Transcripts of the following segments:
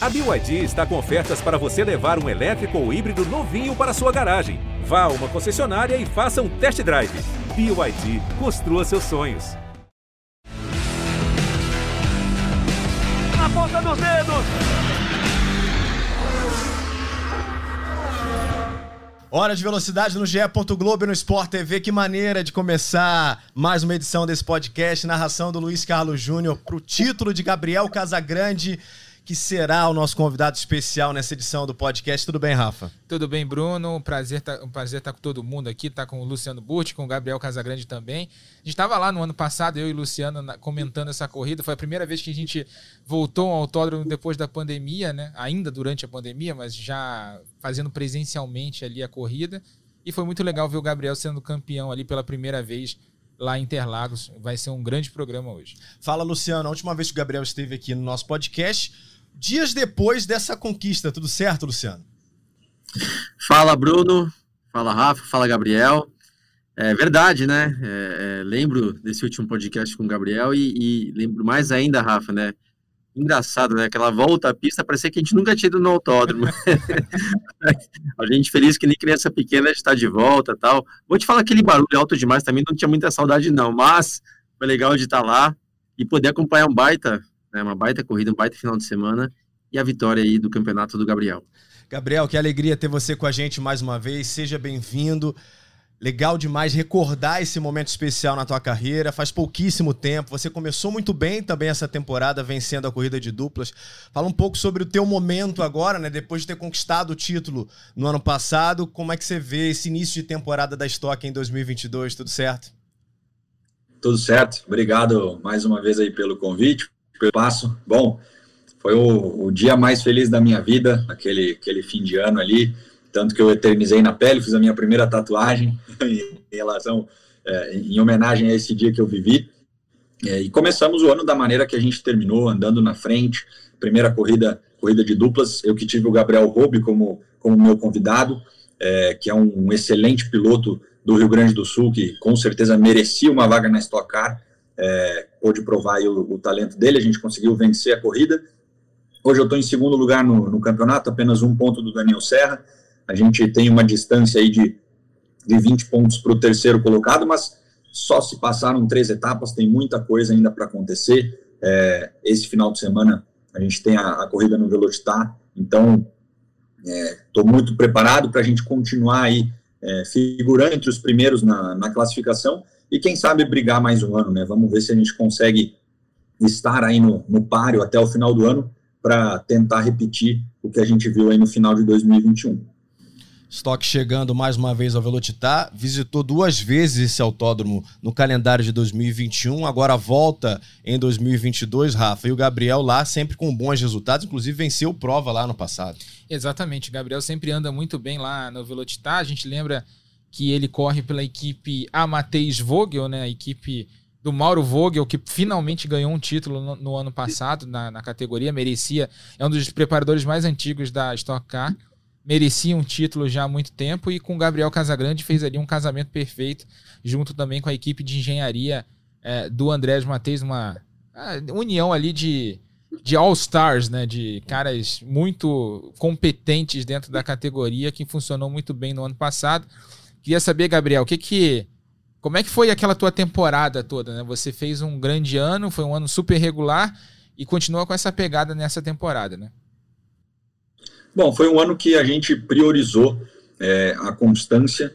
A BYD está com ofertas para você levar um elétrico ou híbrido novinho para sua garagem. Vá a uma concessionária e faça um test drive. BYD, construa seus sonhos. Na ponta dos dedos! Hora de velocidade no GE. Globo e no Sport TV. Que maneira de começar mais uma edição desse podcast. Narração do Luiz Carlos Júnior para o título de Gabriel Casagrande que será o nosso convidado especial nessa edição do podcast. Tudo bem, Rafa? Tudo bem, Bruno. Um prazer tá, um prazer estar tá com todo mundo aqui, tá com o Luciano Burti, com o Gabriel Casagrande também. A gente estava lá no ano passado, eu e o Luciano, comentando essa corrida. Foi a primeira vez que a gente voltou ao autódromo depois da pandemia, né? Ainda durante a pandemia, mas já fazendo presencialmente ali a corrida. E foi muito legal ver o Gabriel sendo campeão ali pela primeira vez lá em Interlagos. Vai ser um grande programa hoje. Fala, Luciano. A última vez que o Gabriel esteve aqui no nosso podcast, dias depois dessa conquista. Tudo certo, Luciano? Fala, Bruno. Fala, Rafa. Fala, Gabriel. É verdade, né? É, é, lembro desse último podcast com o Gabriel e, e, lembro mais ainda, Rafa, né? Engraçado, né? Aquela volta à pista, parecia que a gente nunca tinha ido no autódromo. a gente feliz que nem criança pequena está de volta tal. Vou te falar aquele barulho alto demais também, não tinha muita saudade não, mas foi legal de estar lá e poder acompanhar um baita né, uma baita corrida, um baita final de semana e a vitória aí do campeonato do Gabriel. Gabriel, que alegria ter você com a gente mais uma vez. Seja bem-vindo. Legal demais recordar esse momento especial na tua carreira. Faz pouquíssimo tempo. Você começou muito bem também essa temporada, vencendo a corrida de duplas. Fala um pouco sobre o teu momento agora, né? Depois de ter conquistado o título no ano passado, como é que você vê esse início de temporada da Stock em 2022? Tudo certo? Tudo certo. Obrigado mais uma vez aí pelo convite passo. Bom, foi o, o, dia mais feliz da minha vida, aquele, aquele fim de ano ali, tanto que eu eternizei na pele, fiz a minha primeira tatuagem em, relação, é, em homenagem a esse dia que eu vivi. É, e começamos o ano da maneira que a gente terminou, andando na frente. Primeira corrida, corrida de duplas, eu que tive o Gabriel Roube como, como meu convidado, é, que é um, um excelente piloto do Rio Grande do Sul, que com certeza merecia uma vaga na Stock Car é, pôde provar o, o, talento dele, a gente conseguiu vencer a corrida. Hoje eu estou em segundo lugar no, no, campeonato, apenas um ponto do Daniel Serra. A gente tem uma distância aí de, de 20 pontos para o terceiro colocado, mas só se passaram três etapas, tem muita coisa ainda para acontecer. É, esse final de semana a gente tem a, a corrida no Velocitar, então estou é, muito preparado para a gente continuar aí é, figurando entre os primeiros na, na classificação e quem sabe brigar mais um ano, né? Vamos ver se a gente consegue estar aí no, no páreo até o final do ano para tentar repetir o que a gente viu aí no final de 2021. Stock chegando mais uma vez ao Velocitar, visitou duas vezes esse autódromo no calendário de 2021, agora volta em 2022, Rafa, e o Gabriel lá sempre com bons resultados, inclusive venceu prova lá no passado. Exatamente, o Gabriel sempre anda muito bem lá no Velocitar, a gente lembra que ele corre pela equipe Amateus Vogel, né? A equipe do Mauro Vogel, que finalmente ganhou um título no, no ano passado na, na, categoria, merecia, é um dos preparadores mais antigos da Stock Car, merecia um título já há muito tempo e com o Gabriel Casagrande fez ali um casamento perfeito, junto também com a equipe de engenharia é, do Andrés Matheus, uma união ali de, de all-stars, né, de caras muito competentes dentro da categoria, que funcionou muito bem no ano passado. Queria saber, Gabriel, o que que como é que foi aquela tua temporada toda, né? Você fez um grande ano, foi um ano super regular e continua com essa pegada nessa temporada, né? Bom, foi um ano que a gente priorizou é, a constância.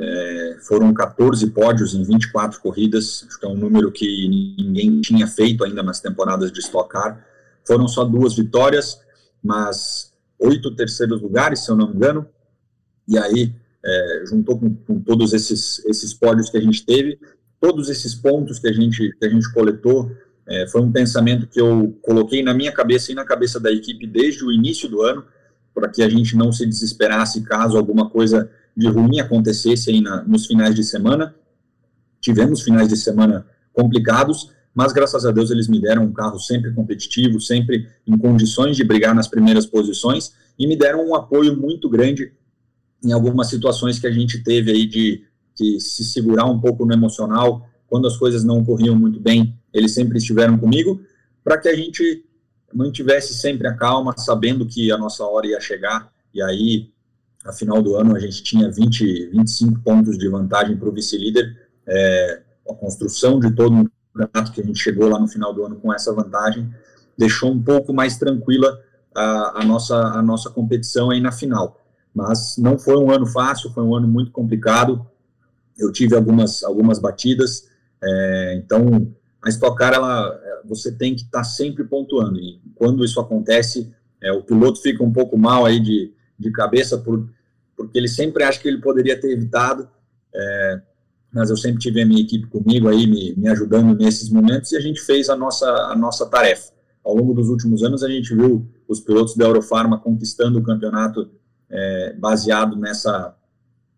É, foram 14 pódios em 24 corridas, acho que é um número que ninguém tinha feito ainda nas temporadas de Stock Car. Foram só duas vitórias, mas oito terceiros lugares, se eu não me engano. E aí é, juntou com, com, todos esses, esses pódios que a gente teve, todos esses pontos que a gente, que a gente coletou, é, foi um pensamento que eu coloquei na minha cabeça e na cabeça da equipe desde o início do ano, para que a gente não se desesperasse caso alguma coisa de ruim acontecesse aí na, nos finais de semana. Tivemos finais de semana complicados, mas graças a Deus eles me deram um carro sempre competitivo, sempre em condições de brigar nas primeiras posições e me deram um apoio muito grande em algumas situações que a gente teve aí de, de se segurar um pouco no emocional, quando as coisas não corriam muito bem, eles sempre estiveram comigo, para que a gente mantivesse sempre a calma, sabendo que a nossa hora ia chegar, e aí, a final do ano, a gente tinha 20, 25 pontos de vantagem para o vice-líder, é, a construção de todo um campeonato que a gente chegou lá no final do ano com essa vantagem, deixou um pouco mais tranquila a, a, nossa, a nossa competição aí na final. Mas não foi um ano fácil, foi um ano muito complicado, eu tive algumas, algumas batidas, é, então a Stock Car, ela, você tem que estar tá sempre pontuando, e quando isso acontece, é, o piloto fica um pouco mal aí de, de cabeça, por, porque ele sempre acha que ele poderia ter evitado, é, mas eu sempre tive a minha equipe comigo aí, me, me ajudando nesses momentos, e a gente fez a nossa, a nossa tarefa. Ao longo dos últimos anos, a gente viu os pilotos da Eurofarma conquistando o campeonato é, baseado nessa,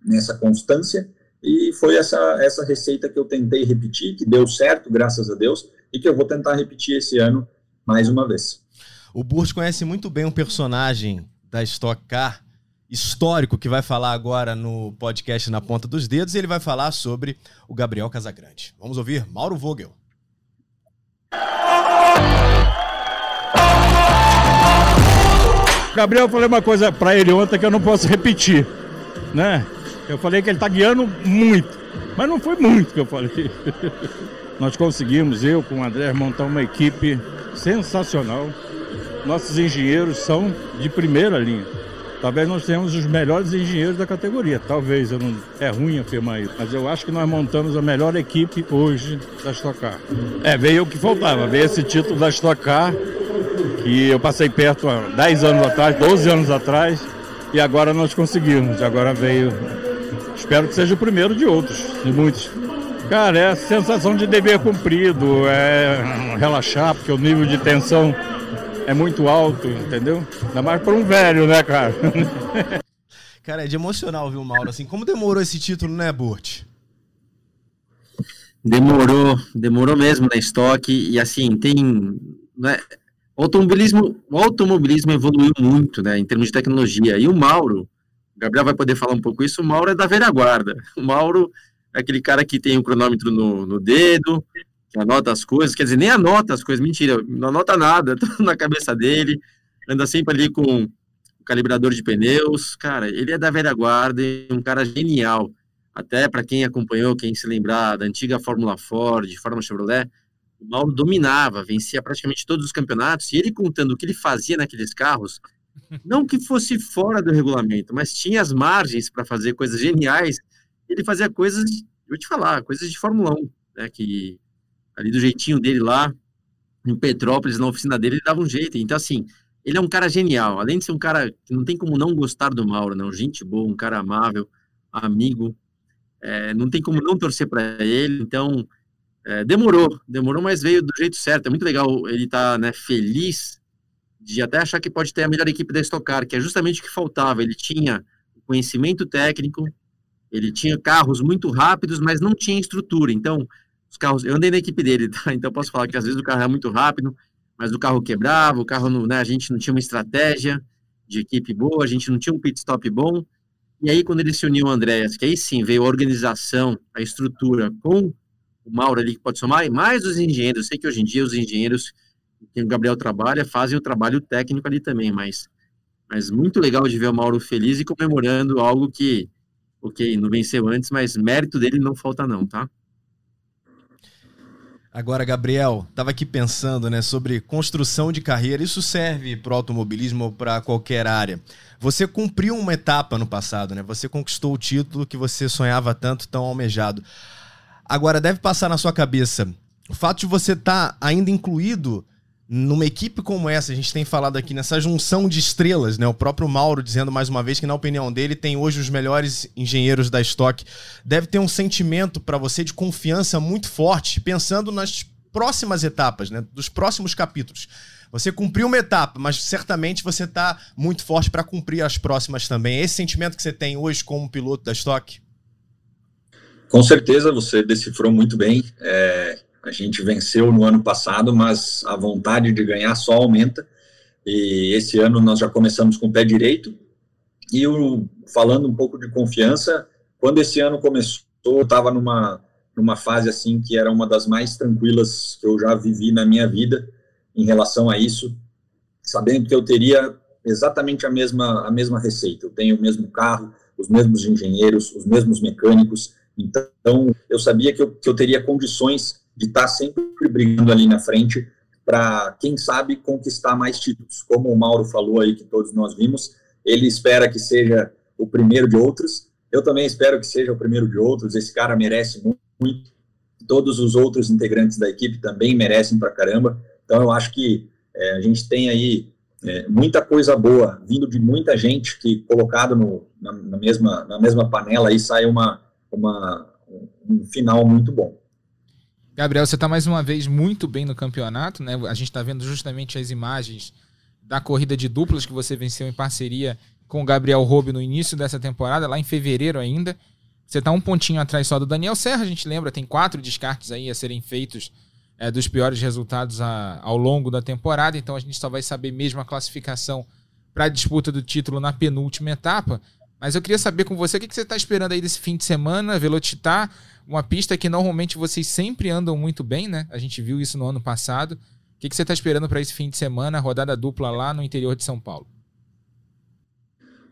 nessa constância, e foi essa, essa receita que eu tentei repetir, que deu certo, graças a Deus, e que eu vou tentar repetir esse ano mais uma vez. O Burt conhece muito bem um personagem da Stock Car, histórico, que vai falar agora no podcast Na Ponta dos Dedos, e ele vai falar sobre o Gabriel Casagrande. Vamos ouvir Mauro Vogel. Gabriel, eu falei uma coisa para ele ontem que eu não posso repetir, né? Eu falei que ele está guiando muito, mas não foi muito que eu falei. Nós conseguimos, eu com o André, montar uma equipe sensacional. Nossos engenheiros são de primeira linha. Talvez nós tenhamos os melhores engenheiros da categoria. Talvez, não, é ruim afirmar isso. Mas eu acho que nós montamos a melhor equipe hoje da Stock Car. É, veio o que faltava, veio esse título da Stock Car, que eu passei perto há 10 anos atrás, 12 anos atrás, e agora nós conseguimos. Agora veio Espero que seja o primeiro de outros, de muitos. Cara, é a sensação de dever cumprido, é relaxar, porque o nível de tensão é muito alto, entendeu? Ainda mais para um velho, né, cara? cara, é de emocional, viu, Mauro? Assim, como demorou esse título, né, Burt? Demorou, demorou mesmo na estoque, e assim, tem. Né, o automobilismo, o automobilismo evoluiu muito, né, em termos de tecnologia, e o Mauro Gabriel vai poder falar um pouco isso. O Mauro é da velha guarda. O Mauro é aquele cara que tem o um cronômetro no, no dedo, que anota as coisas, quer dizer, nem anota as coisas, mentira, não anota nada, tudo na cabeça dele, anda sempre ali com o calibrador de pneus. Cara, ele é da velha guarda, um cara genial. Até para quem acompanhou, quem se lembrar da antiga Fórmula Ford, Fórmula Chevrolet, o Mauro dominava, vencia praticamente todos os campeonatos, e ele contando o que ele fazia naqueles carros, não que fosse fora do regulamento, mas tinha as margens para fazer coisas geniais. Ele fazia coisas, vou te falar, coisas de Fórmula 1, né? Que ali do jeitinho dele lá, em Petrópolis, na oficina dele, ele dava um jeito. Então, assim, ele é um cara genial. Além de ser um cara que não tem como não gostar do Mauro, não. Gente boa, um cara amável, amigo. É, não tem como não torcer para ele. Então, é, demorou, demorou, mas veio do jeito certo. É muito legal ele estar tá, né, feliz de até achar que pode ter a melhor equipe da Stock Car, que é justamente o que faltava. Ele tinha conhecimento técnico, ele tinha carros muito rápidos, mas não tinha estrutura. Então, os carros, eu andei na equipe dele, tá? Então posso falar que às vezes o carro é muito rápido, mas o carro quebrava, o carro, não, né, a gente não tinha uma estratégia de equipe boa, a gente não tinha um pit stop bom. E aí, quando ele se uniu ao Andréas, que aí sim veio a organização, a estrutura com o Mauro ali, que pode somar, e mais os engenheiros. Eu sei que hoje em dia os engenheiros que o Gabriel trabalha, fazem o trabalho técnico ali também, mas, mas muito legal de ver o Mauro feliz e comemorando algo que, ok, não venceu antes, mas mérito dele não falta não, tá? Agora, Gabriel, estava aqui pensando né, sobre construção de carreira. Isso serve para o automobilismo ou para qualquer área. Você cumpriu uma etapa no passado, né? Você conquistou o título que você sonhava tanto, tão almejado. Agora, deve passar na sua cabeça o fato de você estar tá ainda incluído numa equipe como essa, a gente tem falado aqui nessa junção de estrelas, né? O próprio Mauro dizendo mais uma vez que, na opinião dele, tem hoje os melhores engenheiros da Stock. Deve ter um sentimento para você de confiança muito forte, pensando nas próximas etapas, né? Dos próximos capítulos. Você cumpriu uma etapa, mas certamente você está muito forte para cumprir as próximas também. É esse sentimento que você tem hoje como piloto da Stock? Com certeza, você decifrou muito bem. É, a gente venceu no ano passado, mas a vontade de ganhar só aumenta. E esse ano nós já começamos com o pé direito. E eu, falando um pouco de confiança, quando esse ano começou, eu estava numa, numa fase assim que era uma das mais tranquilas que eu já vivi na minha vida em relação a isso. sabendo que eu teria exatamente a mesma, a mesma receita. Eu tenho o mesmo carro, os mesmos engenheiros, os mesmos mecânicos. Então, eu sabia que eu, que eu teria condições de estar sempre brigando ali na frente para, quem sabe, conquistar mais títulos. Como o Mauro falou aí, que todos nós vimos, ele espera que seja o primeiro de outros. Eu também espero que seja o primeiro de outros. Esse cara merece muito. Todos os outros integrantes da equipe também merecem para caramba. Então, eu acho que é, a gente tem aí é, muita coisa boa vindo de muita gente que colocado no, na, na, mesma, na mesma panela aí sai uma, uma, um final muito bom. Gabriel, você está mais uma vez muito bem no campeonato, né? A gente está vendo justamente as imagens da corrida de duplas que você venceu em parceria com o Gabriel Roube no início dessa temporada, lá em fevereiro ainda. Você está um pontinho atrás só do Daniel Serra, a gente lembra, tem quatro descartes aí a serem feitos é, dos piores resultados a, ao longo da temporada, então a gente só vai saber mesmo a classificação para a disputa do título na penúltima etapa. Mas eu queria saber com você o que, que você está esperando aí desse fim de semana, Velocitar, uma pista que normalmente vocês sempre andam muito bem, né? A gente viu isso no ano passado. O que, que você está esperando para esse fim de semana, rodada dupla lá no interior de São Paulo?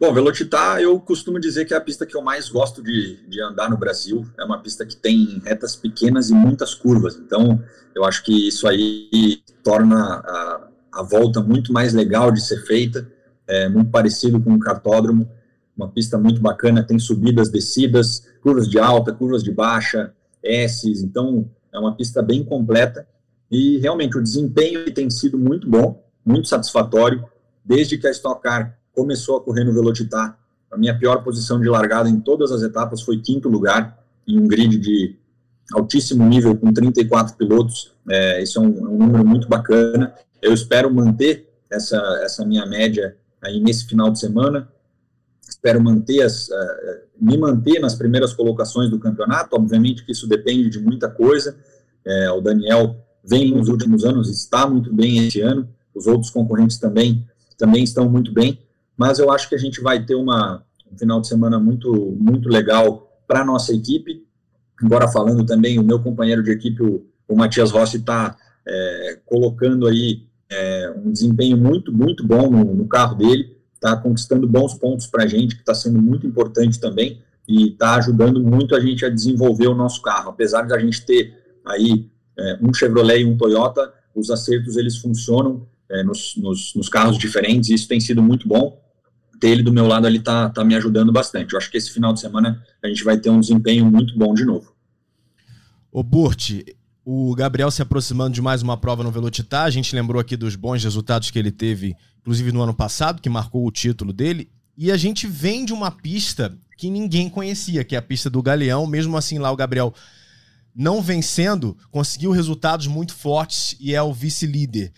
Bom, Velocitar, eu costumo dizer que é a pista que eu mais gosto de, de andar no Brasil. É uma pista que tem retas pequenas e muitas curvas. Então, eu acho que isso aí torna a, a volta muito mais legal de ser feita. É muito parecido com um cartódromo. Uma pista muito bacana, tem subidas, descidas, curvas de alta, curvas de baixa, S's. Então, é uma pista bem completa. E realmente o desempenho tem sido muito bom, muito satisfatório, desde que a Stock Car começou a correr no Velocitar. A minha pior posição de largada em todas as etapas foi quinto lugar, em um grid de altíssimo nível, com 34 pilotos. É, isso é um, é um, número muito bacana. Eu espero manter essa, essa minha média aí nesse final de semana. Espero manter as, uh, me manter nas primeiras colocações do campeonato. Obviamente que isso depende de muita coisa. É, o Daniel vem nos últimos anos, está muito bem esse ano. Os outros concorrentes também, também estão muito bem mas eu acho que a gente vai ter uma, um final de semana muito, muito legal para a nossa equipe. Embora falando também, o meu companheiro de equipe, o, o Matias Rossi, está é, colocando aí é, um desempenho muito, muito bom no, no carro dele, está conquistando bons pontos para a gente, que está sendo muito importante também, e está ajudando muito a gente a desenvolver o nosso carro. Apesar de a gente ter aí é, um Chevrolet e um Toyota, os acertos eles funcionam é, nos, nos, nos carros diferentes, e isso tem sido muito bom ter ele do meu lado ali tá, tá me ajudando bastante. Eu acho que esse final de semana a gente vai ter um desempenho muito bom de novo. Ô Burt, o Gabriel se aproximando de mais uma prova no Velocitar, a gente lembrou aqui dos bons resultados que ele teve, inclusive no ano passado, que marcou o título dele, e a gente vem de uma pista que ninguém conhecia, que é a pista do Galeão, mesmo assim lá o Gabriel não vencendo, conseguiu resultados muito fortes e é o vice-líder.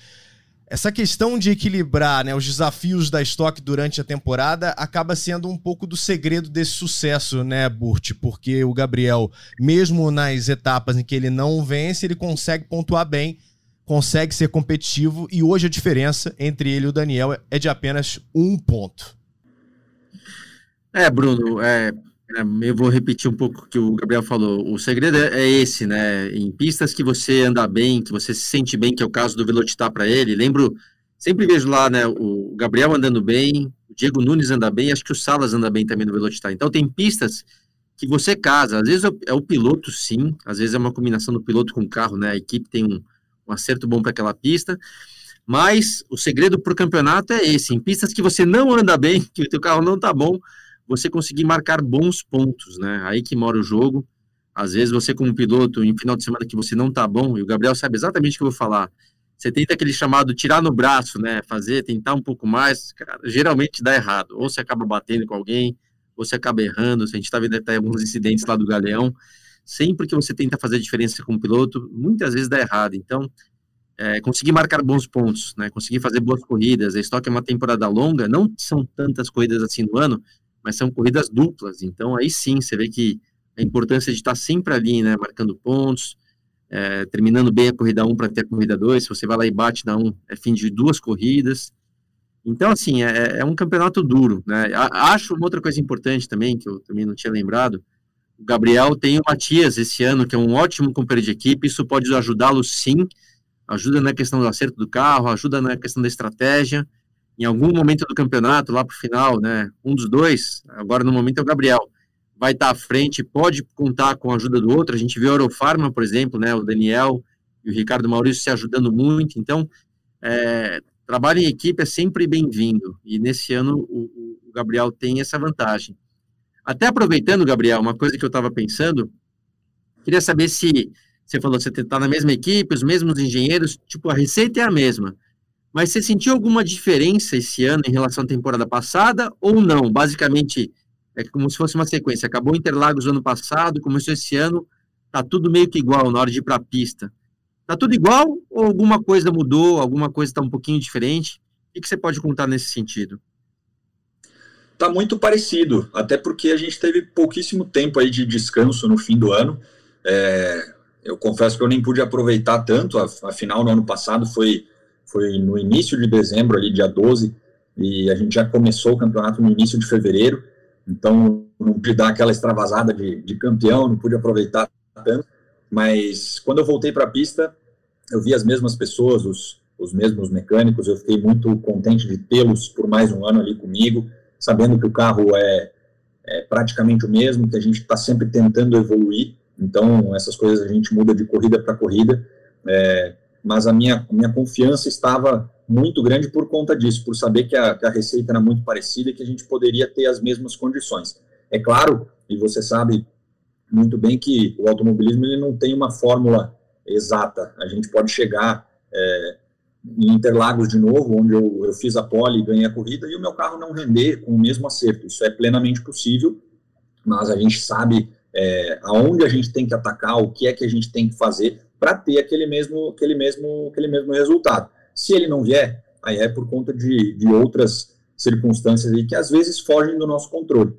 Essa questão de equilibrar né, os desafios da estoque durante a temporada acaba sendo um pouco do segredo desse sucesso, né, Burt? Porque o Gabriel, mesmo nas etapas em que ele não vence, ele consegue pontuar bem, consegue ser competitivo e hoje a diferença entre ele e o Daniel é de apenas um ponto. É, Bruno, é, eu vou repetir um pouco o que o Gabriel falou. O segredo é, é esse, né? Em pistas que você anda bem, que você se sente bem, que é o caso do Velocitar para ele. Lembro, sempre vejo lá, né? O Gabriel andando bem, o Diego Nunes anda bem, acho que o Salas anda bem também no Velocitar. Então tem pistas que você casa. Às vezes é o piloto, sim. Às vezes é uma combinação do piloto com o carro, né? A equipe tem um, um acerto bom para aquela pista. Mas o segredo para o campeonato é esse. Em pistas que você não anda bem, que o teu carro não tá bom você conseguir marcar bons pontos, né? Aí que mora o jogo. Às vezes você como piloto, em final de semana que você não tá bom, e o Gabriel sabe exatamente o que eu vou falar, você tenta aquele chamado tirar no braço, né? Fazer, tentar um pouco mais, cara, geralmente dá errado. Ou você acaba batendo com alguém, ou você acaba errando. A gente está vendo até alguns incidentes lá do Galeão. Sempre que você tenta fazer diferença como piloto, muitas vezes dá errado. Então, é, conseguir marcar bons pontos, né? Conseguir fazer boas corridas. A Stock é uma temporada longa, não são tantas corridas assim no ano, mas são corridas duplas. Então, aí sim, você vê que a importância de estar sempre ali, né, marcando pontos, é, terminando bem a corrida 1 para ter a corrida 2. Se você vai lá e bate na 1, é fim de duas corridas. Então, assim, é, é um campeonato duro, né? Acho uma outra coisa importante também, que eu também não tinha lembrado, o Gabriel tem o Matias esse ano, que é um ótimo companheiro de equipe, isso pode ajudá-lo sim ajuda na questão do acerto do carro, ajuda na questão da estratégia. Em algum momento do campeonato, lá para o final, né, um dos dois, agora no momento é o Gabriel, vai estar tá à frente, pode contar com a ajuda do outro. A gente vê a Eurofarma, por exemplo, né, o Daniel e o Ricardo Maurício se ajudando muito. Então, é, trabalho em equipe é sempre bem-vindo. E nesse ano o, o, Gabriel tem essa vantagem. Até aproveitando, Gabriel, uma coisa que eu estava pensando, queria saber se você falou, você está na mesma equipe, os mesmos engenheiros, tipo, a receita é a mesma. Mas você sentiu alguma diferença esse ano em relação à temporada passada ou não? Basicamente, é como se fosse uma sequência. Acabou Interlagos ano passado, começou esse ano, tá tudo meio que igual na hora de ir para a pista. Tá tudo igual ou alguma coisa mudou, alguma coisa está um pouquinho diferente? O que você pode contar nesse sentido? Tá muito parecido, até porque a gente teve pouquíssimo tempo aí de descanso no fim do ano. É, eu confesso que eu nem pude aproveitar tanto, afinal, no ano passado foi, foi no início de dezembro, ali, dia 12, e a gente já começou o campeonato no início de fevereiro, então não pude dar aquela extravasada de, de campeão, não pude aproveitar tanto, mas quando eu voltei para a pista, eu vi as mesmas pessoas, os, os mesmos mecânicos, eu fiquei muito contente de tê-los por mais um ano ali comigo, sabendo que o carro é, é praticamente o mesmo, que a gente está sempre tentando evoluir, então, essas coisas a gente muda de corrida para corrida, é, mas a minha, a minha confiança estava muito grande por conta disso, por saber que a, que a receita era muito parecida e que a gente poderia ter as mesmas condições. É claro, e você sabe muito bem que o automobilismo ele não tem uma fórmula exata. A gente pode chegar é, em Interlagos de novo, onde eu, eu fiz a pole e ganhei a corrida, e o meu carro não render com o mesmo acerto. Isso é plenamente possível, mas a gente sabe é, aonde a gente tem que atacar, o que é que a gente tem que fazer para ter aquele mesmo, aquele, mesmo, aquele mesmo resultado. Se ele não vier, aí é por conta de, de outras circunstâncias aí que às vezes fogem do nosso controle.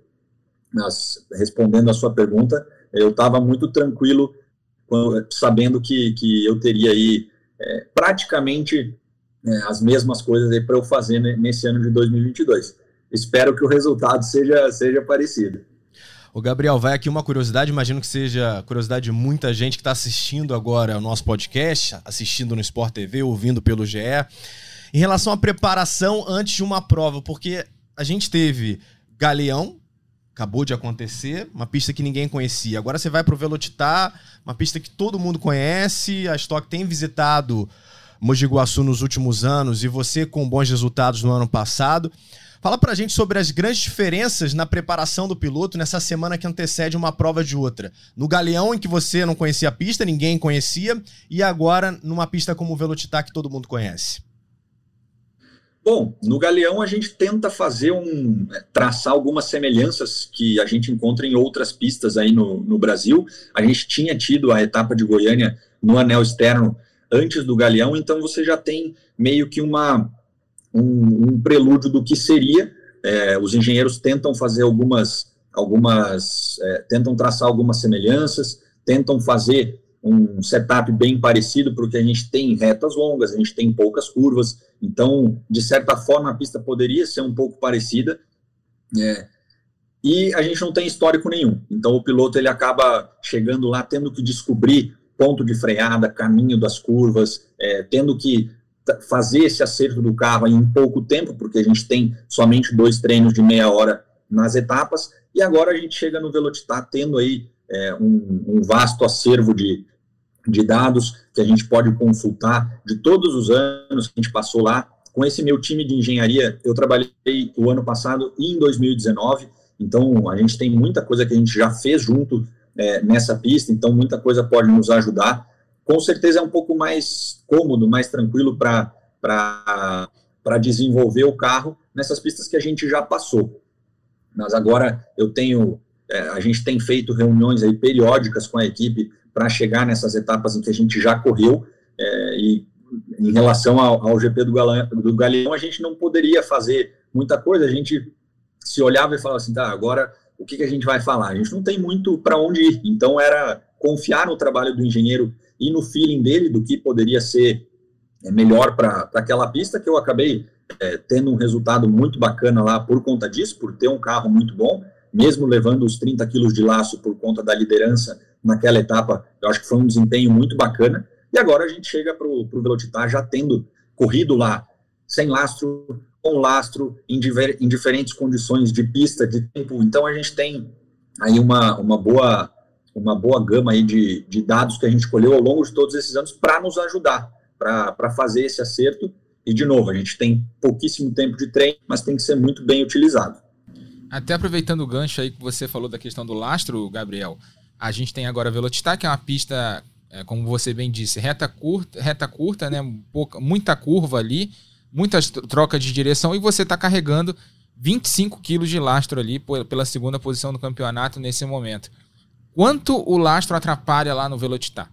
Mas, respondendo a sua pergunta, eu estava muito tranquilo sabendo que, que eu teria aí é, praticamente é, as mesmas coisas para eu fazer nesse ano de 2022. Espero que o resultado seja, seja parecido. O Gabriel, vai aqui uma curiosidade, imagino que seja curiosidade de muita gente que está assistindo agora o nosso podcast, assistindo no Sport TV, ouvindo pelo GE, em relação à preparação antes de uma prova, porque a gente teve Galeão, acabou de acontecer, uma pista que ninguém conhecia. Agora você vai para o Velocitar, uma pista que todo mundo conhece, a Stock tem visitado Mogi Guaçu nos últimos anos e você com bons resultados no ano passado. Fala pra gente sobre as grandes diferenças na preparação do piloto nessa semana que antecede uma prova de outra. No Galeão, em que você não conhecia a pista, ninguém conhecia, e agora numa pista como o Velocitar que todo mundo conhece. Bom, no Galeão a gente tenta fazer um. É, traçar algumas semelhanças que a gente encontra em outras pistas aí no, no Brasil. A gente tinha tido a etapa de Goiânia no anel externo antes do Galeão, então você já tem meio que uma um, um prelúdio do que seria. É, os engenheiros tentam fazer algumas, algumas é, tentam traçar algumas semelhanças, tentam fazer um setup bem parecido, porque a gente tem retas longas, a gente tem poucas curvas, então, de certa forma, a pista poderia ser um pouco parecida, é, e a gente não tem histórico nenhum, então o piloto ele acaba chegando lá tendo que descobrir ponto de freada, caminho das curvas, é, tendo que fazer esse acerto do carro em pouco tempo, porque a gente tem somente dois treinos de meia hora nas etapas, e agora a gente chega no Velocitar tendo aí é, um, um, vasto acervo de, de dados que a gente pode consultar de todos os anos que a gente passou lá. Com esse meu time de engenharia, eu trabalhei o ano passado e em 2019, então a gente tem muita coisa que a gente já fez junto é, nessa pista, então muita coisa pode nos ajudar com certeza é um pouco mais cômodo, mais tranquilo para desenvolver o carro nessas pistas que a gente já passou. Mas agora eu tenho, é, a gente tem feito reuniões aí periódicas com a equipe para chegar nessas etapas em que a gente já correu é, e em relação ao, ao GP do, Galão, do Galeão, a gente não poderia fazer muita coisa, a gente se olhava e falava assim, tá, agora o que, que a gente vai falar? A gente não tem muito para onde ir, então era confiar no trabalho do engenheiro e no feeling dele do que poderia ser é, melhor para aquela pista, que eu acabei é, tendo um resultado muito bacana lá por conta disso, por ter um carro muito bom, mesmo levando os 30 quilos de laço por conta da liderança naquela etapa, eu acho que foi um desempenho muito bacana. E agora a gente chega para o Velocitar já tendo corrido lá sem lastro, com lastro, em, diver, em diferentes condições de pista, de tempo. Então a gente tem aí uma, uma boa uma boa gama aí de, de dados que a gente colheu ao longo de todos esses anos para nos ajudar, para fazer esse acerto. E, de novo, a gente tem pouquíssimo tempo de treino, mas tem que ser muito bem utilizado. Até aproveitando o gancho aí que você falou da questão do lastro, Gabriel, a gente tem agora a Velocitar, que é uma pista, é, como você bem disse, reta curta, reta curta, né? Pouca, muita curva ali, muitas trocas de direção, e você está carregando 25 quilos de lastro ali pela segunda posição do campeonato nesse momento. Quanto o lastro atrapalha lá no Velocitar?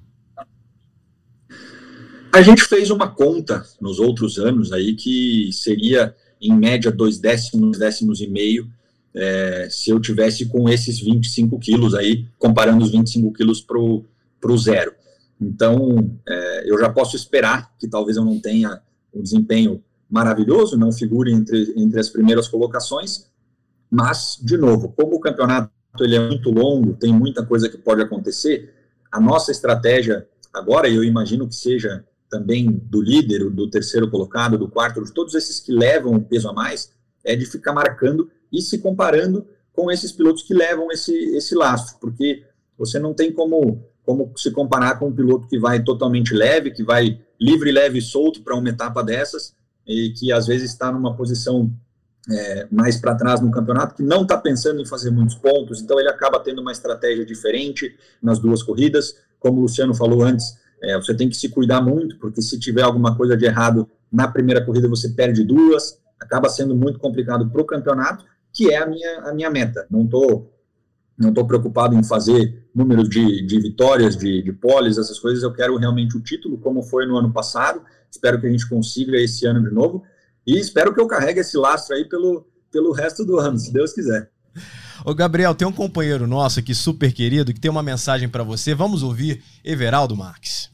A gente fez uma conta nos outros anos aí que seria em média dois décimos, décimos e meio é, se eu tivesse com esses 25 quilos aí, comparando os 25 quilos para o zero. Então, é, eu já posso esperar que talvez eu não tenha um desempenho maravilhoso, não figure entre, entre as primeiras colocações, mas, de novo, como o campeonato ele é muito longo, tem muita coisa que pode acontecer, a nossa estratégia agora, e eu imagino que seja também do líder, do terceiro colocado, do quarto, de todos esses que levam o peso a mais, é de ficar marcando e se comparando com esses pilotos que levam esse, esse lastro, porque você não tem como, como se comparar com um piloto que vai totalmente leve, que vai livre, leve e solto para uma etapa dessas, e que às vezes está numa posição é, mais para trás no campeonato, que não está pensando em fazer muitos pontos, então ele acaba tendo uma estratégia diferente nas duas corridas. Como o Luciano falou antes, é, você tem que se cuidar muito, porque se tiver alguma coisa de errado na primeira corrida, você perde duas, acaba sendo muito complicado para o campeonato, que é a minha, a minha meta. Não estou não tô preocupado em fazer números de, de vitórias, de, de poles, essas coisas, eu quero realmente o título, como foi no ano passado, espero que a gente consiga esse ano de novo, e espero que eu carregue esse lastro aí pelo, pelo resto do ano, se Deus quiser. Ô Gabriel, tem um companheiro nosso aqui super querido que tem uma mensagem para você. Vamos ouvir Everaldo Marques.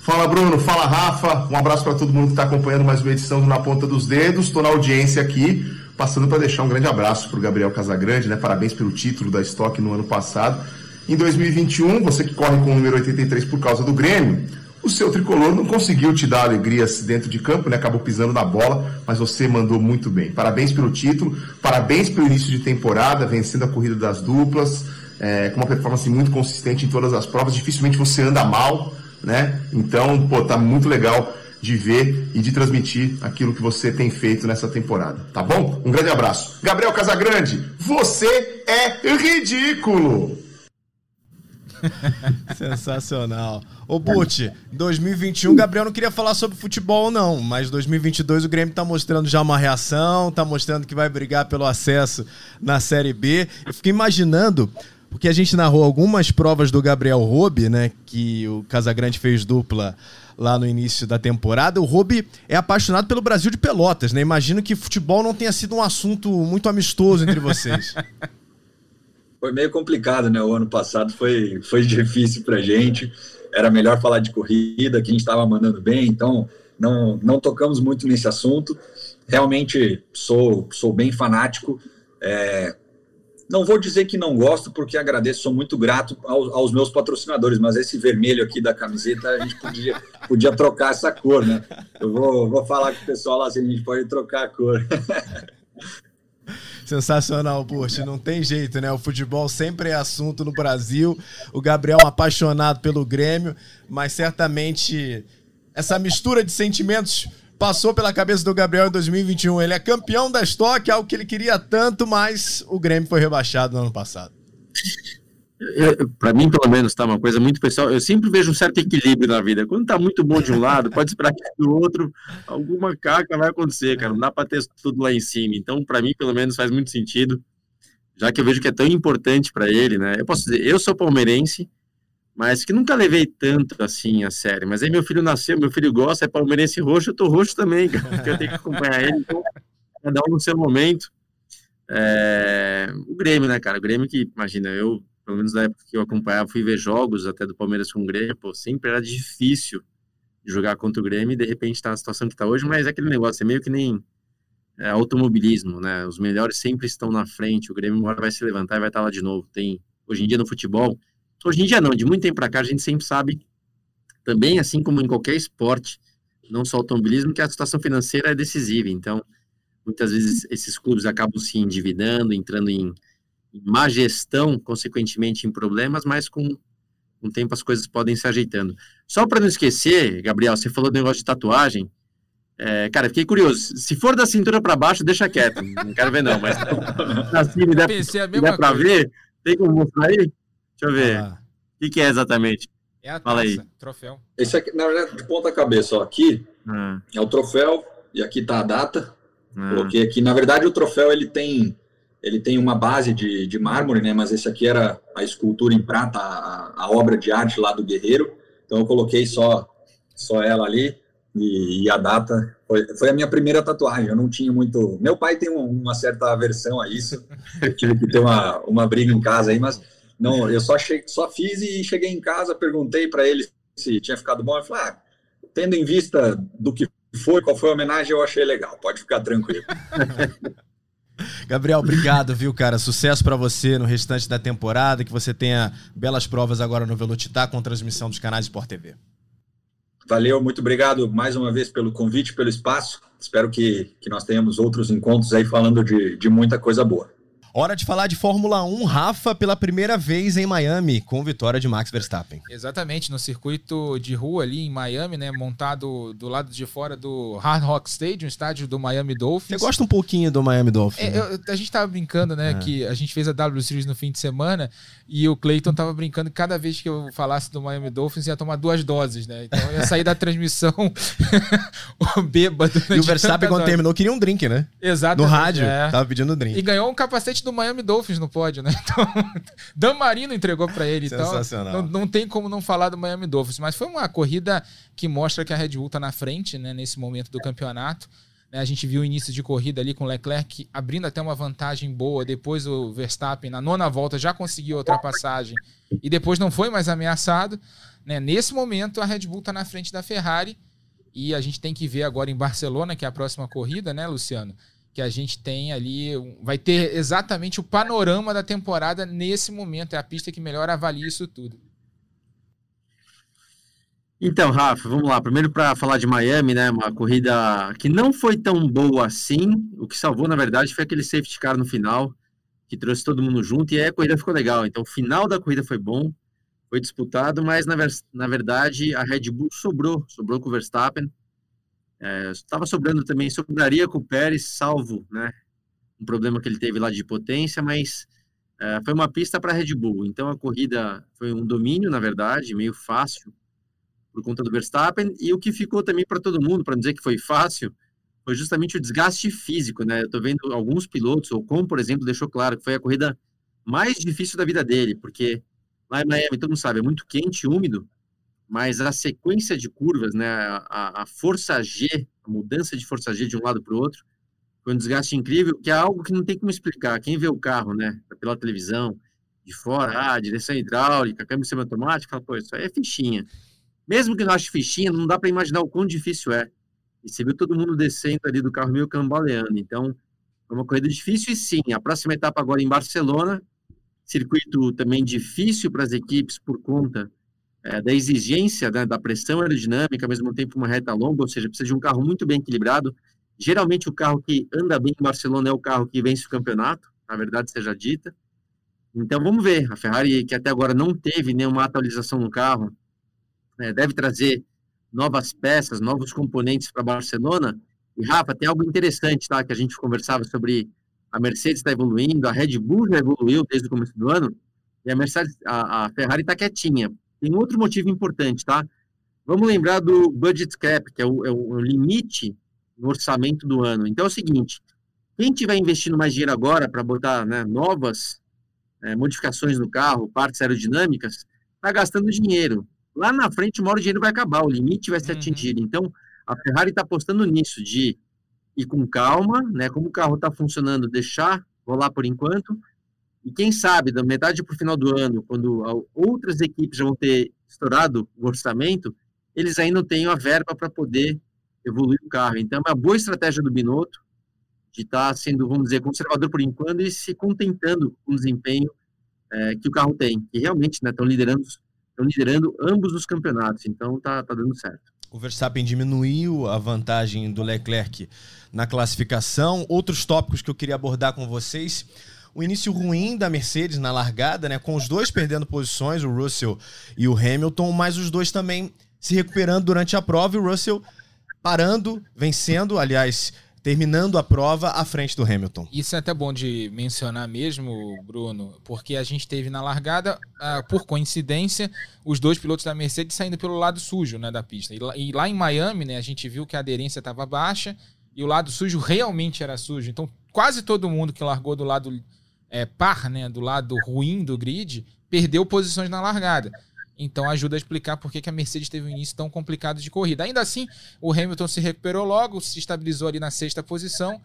Fala Bruno, fala Rafa, um abraço para todo mundo que está acompanhando mais uma edição do Na Ponta dos Dedos. Estou na audiência aqui, passando para deixar um grande abraço para o Gabriel Casagrande, né? Parabéns pelo título da Stock no ano passado. Em 2021, você que corre com o número 83 por causa do Grêmio, o seu tricolor não conseguiu te dar alegrias dentro de campo, né? Acabou pisando na bola, mas você mandou muito bem. Parabéns pelo título, parabéns pelo início de temporada, vencendo a corrida das duplas, é, com uma performance muito consistente em todas as provas. Dificilmente você anda mal né? Então, pô, tá muito legal de ver e de transmitir aquilo que você tem feito nessa temporada, tá bom? Um grande abraço. Gabriel Casagrande, você é ridículo! Sensacional. Ô, Butch, 2021, Gabriel não queria falar sobre futebol, não, mas 2022 o Grêmio tá mostrando já uma reação, tá mostrando que vai brigar pelo acesso na Série B. Eu fiquei imaginando porque a gente narrou algumas provas do Gabriel Robe, né? Que o Casagrande fez dupla lá no início da temporada. O Robe é apaixonado pelo Brasil de Pelotas, né? Imagino que futebol não tenha sido um assunto muito amistoso entre vocês. Foi meio complicado, né? O ano passado foi, foi difícil pra gente. Era melhor falar de corrida, que a gente estava mandando bem, então não, não tocamos muito nesse assunto. Realmente sou, sou bem fanático. É, não vou dizer que não gosto, porque agradeço, sou muito grato aos, aos, meus patrocinadores, mas esse vermelho aqui da camiseta a gente podia, podia trocar essa cor, né? Eu vou, vou falar com o pessoal lá se a gente pode trocar a cor. Sensacional, poxa, não tem jeito, né? O futebol sempre é assunto no Brasil. O Gabriel é um apaixonado pelo Grêmio, mas certamente essa mistura de sentimentos passou pela cabeça do Gabriel em 2021. Ele é campeão da Stock, algo que ele queria tanto, mas o Grêmio foi rebaixado no ano passado. Para mim, pelo menos, tá uma coisa muito pessoal. Eu sempre vejo um certo equilíbrio na vida. Quando tá muito bom de um lado, pode esperar que do outro alguma caca vai acontecer, cara. Não dá para ter tudo lá em cima. Então, para mim, pelo menos, faz muito sentido, já que eu vejo que é tão importante para ele, né? Eu posso dizer, eu sou palmeirense, mas que nunca levei tanto assim a sério. Mas aí meu filho nasceu, meu filho gosta, é palmeirense roxo, eu tô roxo também, cara, eu tenho que acompanhar ele, então, cada um no seu momento. É, o Grêmio, né, cara? O Grêmio que, imagina, eu, pelo menos na época que eu acompanhava, fui ver jogos até do Palmeiras com o Grêmio, pô, sempre era difícil jogar contra o Grêmio e de repente tá na situação que tá hoje, mas é aquele negócio, é meio que nem é, automobilismo, né? Os melhores sempre estão na frente, o Grêmio uma hora vai se levantar e vai estar tá lá de novo. Tem, hoje em dia no futebol, Hoje em dia não, de muito tempo para cá a gente sempre sabe também, assim como em qualquer esporte, não só automobilismo, que a situação financeira é decisiva. Então, muitas vezes esses clubes acabam se endividando, entrando em má gestão, consequentemente em problemas, mas com o tempo as coisas podem se ajeitando. Só para não esquecer, Gabriel, você falou do negócio de tatuagem. É, cara, fiquei curioso. Se for da cintura para baixo, deixa quieto. Não quero ver, não. Mas assim, me der, der para ver, tem como mostrar aí? Deixa eu ver. Ah. O que, que, é exatamente? É a taça, Fala aí. troféu. Esse aqui, na verdade, de ponta cabeça, ó, aqui ah. é o troféu e aqui tá a data. Ah. Coloquei aqui. Na verdade, o troféu ele tem ele tem uma base de, de mármore, né? Mas esse aqui era a escultura em prata, a, a obra de arte lá do guerreiro. Então eu coloquei só só ela ali e, e a data foi, foi, a minha primeira tatuagem. Eu não tinha muito. Meu pai tem uma certa aversão a isso. Eu tive que ter uma, uma briga em casa aí, mas não. Eu só cheguei, só fiz e cheguei em casa, perguntei para ele se tinha ficado bom. Ele falou: ah, tendo em vista do que foi, qual foi a homenagem, eu achei legal. Pode ficar tranquilo. Gabriel, obrigado, viu, cara? Sucesso para você no restante da temporada, que você tenha belas provas agora no Velocitar com transmissão dos canais Sport TV. Valeu, muito obrigado mais uma vez pelo convite, pelo espaço. Espero que, que nós tenhamos outros encontros aí falando de, de muita coisa boa. Hora de falar de Fórmula 1, Rafa pela primeira vez em Miami, com vitória de Max Verstappen. Exatamente, no circuito de rua ali em Miami, né, montado do lado de fora do Hard Rock Stadium, estádio do Miami Dolphins. Você gosta um pouquinho do Miami Dolphins? É, né? eu, a gente tava brincando, né, é. que a gente fez a W Series no fim de semana e o Clayton tava brincando que cada vez que eu falasse do Miami Dolphins ia tomar duas doses, né? Então ia sair da transmissão bêbado. Né, e o Verstappen quando terminou queria um drink, né? Exato. No rádio, é. tava pedindo um drink. E ganhou um capacete do Miami Dolphins no pódio, né? Então, Dan Marino entregou para ele. Sensacional. Então, não, não, tem como não falar do Miami Dolphins. Mas foi uma corrida que mostra que a Red Bull tá na frente, né? Nesse momento do campeonato. Né? A gente viu o início de corrida ali com o Leclerc abrindo até uma vantagem boa. Depois o Verstappen, na nona volta, já conseguiu a ultrapassagem. E depois não foi mais ameaçado. Né? Nesse momento, a Red Bull está na frente da Ferrari. E a gente tem que ver agora em Barcelona, que é a próxima corrida, né, Luciano? Que a gente tem ali, vai ter exatamente o panorama da temporada nesse momento. É a pista que melhor avalia isso tudo. Então, Rafa, vamos lá. Primeiro para falar de Miami, né? Uma corrida que não foi tão boa assim. O que salvou, na verdade, foi aquele safety car no final, que trouxe todo mundo junto e aí a corrida ficou legal. Então, o final da corrida foi bom, foi disputado, mas na, na verdade a Red Bull sobrou, sobrou com o Verstappen. Estava é, sobrando também, sobraria com o Pérez, salvo né, um problema que ele teve lá de potência, mas é, foi uma pista para Red Bull. Então a corrida foi um domínio, na verdade, meio fácil por conta do Verstappen. E o que ficou também para todo mundo, para dizer que foi fácil, foi justamente o desgaste físico. Né? Eu estou vendo alguns pilotos, o Ocon, por exemplo, deixou claro que foi a corrida mais difícil da vida dele, porque lá em Miami, todo mundo sabe, é muito quente, úmido, mas a sequência de curvas, né, a, a força G, a mudança de força G de um lado para o outro, foi um desgaste incrível, que é algo que não tem como explicar. Quem vê o carro, né, pela televisão, de fora, ah, direção hidráulica, câmbio semiautomático, fala, pô, isso aí é fichinha. Mesmo que não ache fichinha, não dá para imaginar o quão difícil é. E você viu todo mundo descendo ali do carro meio cambaleando. Então, é uma corrida difícil e sim, a próxima etapa agora em Barcelona, circuito também difícil para as equipes por conta é, da exigência né, da pressão aerodinâmica, ao mesmo tempo uma reta longa, ou seja, precisa de um carro muito bem equilibrado. Geralmente o carro que anda bem em Barcelona é o carro que vence o campeonato, na verdade seja dita. Então vamos ver, a Ferrari que até agora não teve nenhuma atualização no carro, é, deve trazer novas peças, novos componentes para Barcelona. E Rafa, tem algo interessante, tá? Que a gente conversava sobre a Mercedes está evoluindo, a Red Bull já evoluiu desde o começo do ano, e a Mercedes, a, a Ferrari está quietinha. Tem outro motivo importante, tá? Vamos lembrar do budget cap, que é o, é o limite no orçamento do ano. Então é o seguinte: quem tiver investindo mais dinheiro agora para botar né, novas é, modificações no carro, partes aerodinâmicas, está gastando dinheiro. Lá na frente, uma hora o dinheiro vai acabar, o limite vai ser uhum. atingido. Então, a Ferrari está apostando nisso, de ir com calma, né? Como o carro está funcionando, deixar rolar por enquanto, e quem sabe, da metade para o final do ano, quando outras equipes já vão ter estourado o orçamento, eles ainda tenham a verba para poder evoluir o carro. Então, é uma boa estratégia do Binotto de estar tá sendo, vamos dizer, conservador por enquanto e se contentando com o desempenho é, que o carro tem, que realmente estão né, liderando, liderando ambos os campeonatos, então tá, tá dando certo. O Verstappen diminuiu a vantagem do Leclerc na classificação. Outros tópicos que eu queria abordar com vocês o início ruim da Mercedes na largada, né? Com os dois perdendo posições, o Russell e o Hamilton, mas os dois também se recuperando durante a prova e o Russell parando, vencendo, aliás, terminando a prova à frente do Hamilton. Isso é até bom de mencionar mesmo, Bruno, porque a gente teve na largada, uh, por coincidência, os dois pilotos da Mercedes saindo pelo lado sujo né, da pista. E lá, e lá em Miami, né, a gente viu que a aderência estava baixa e o lado sujo realmente era sujo. Então, quase todo mundo que largou do lado é, par, né, do lado ruim do grid, perdeu posições na largada. Então ajuda a explicar por que a Mercedes teve um início tão complicado de corrida. Ainda assim, o Hamilton se recuperou logo, se estabilizou ali na sexta posição,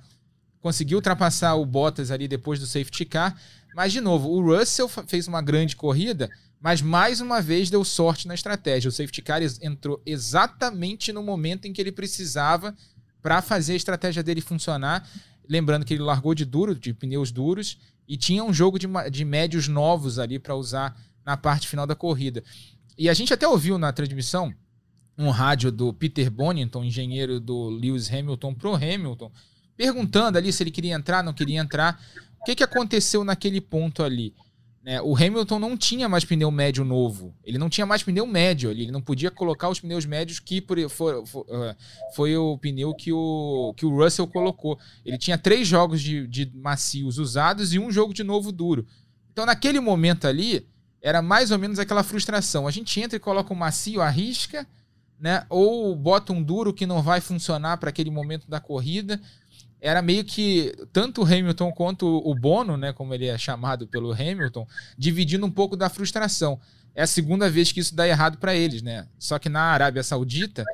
conseguiu ultrapassar o Bottas ali depois do safety car. Mas, de novo, o Russell fez uma grande corrida, mas mais uma vez deu sorte na estratégia. O safety car entrou exatamente no momento em que ele precisava para fazer a estratégia dele funcionar. Lembrando que ele largou de duro, de pneus duros, e tinha um jogo de, de médios novos ali para usar na parte final da corrida. E a gente até ouviu na transmissão um rádio do Peter Bonington, engenheiro do Lewis Hamilton, pro Hamilton, perguntando ali se ele queria entrar, não queria entrar. O que, que aconteceu naquele ponto ali? Né, o Hamilton não tinha mais pneu médio novo. Ele não tinha mais pneu médio. Ele não podia colocar os pneus médios que por, for, for, uh, foi o pneu que o, que o Russell colocou. Ele tinha três jogos de, de macios usados e um jogo de novo duro. Então, naquele momento ali, era mais ou menos aquela frustração. A gente entra e coloca um macio, arrisca, né? Ou bota um duro que não vai funcionar para aquele momento da corrida. Era meio que tanto o Hamilton quanto o Bono, né, como ele é chamado pelo Hamilton, dividindo um pouco da frustração. É a segunda vez que isso dá errado para eles, né? Só que na Arábia Saudita,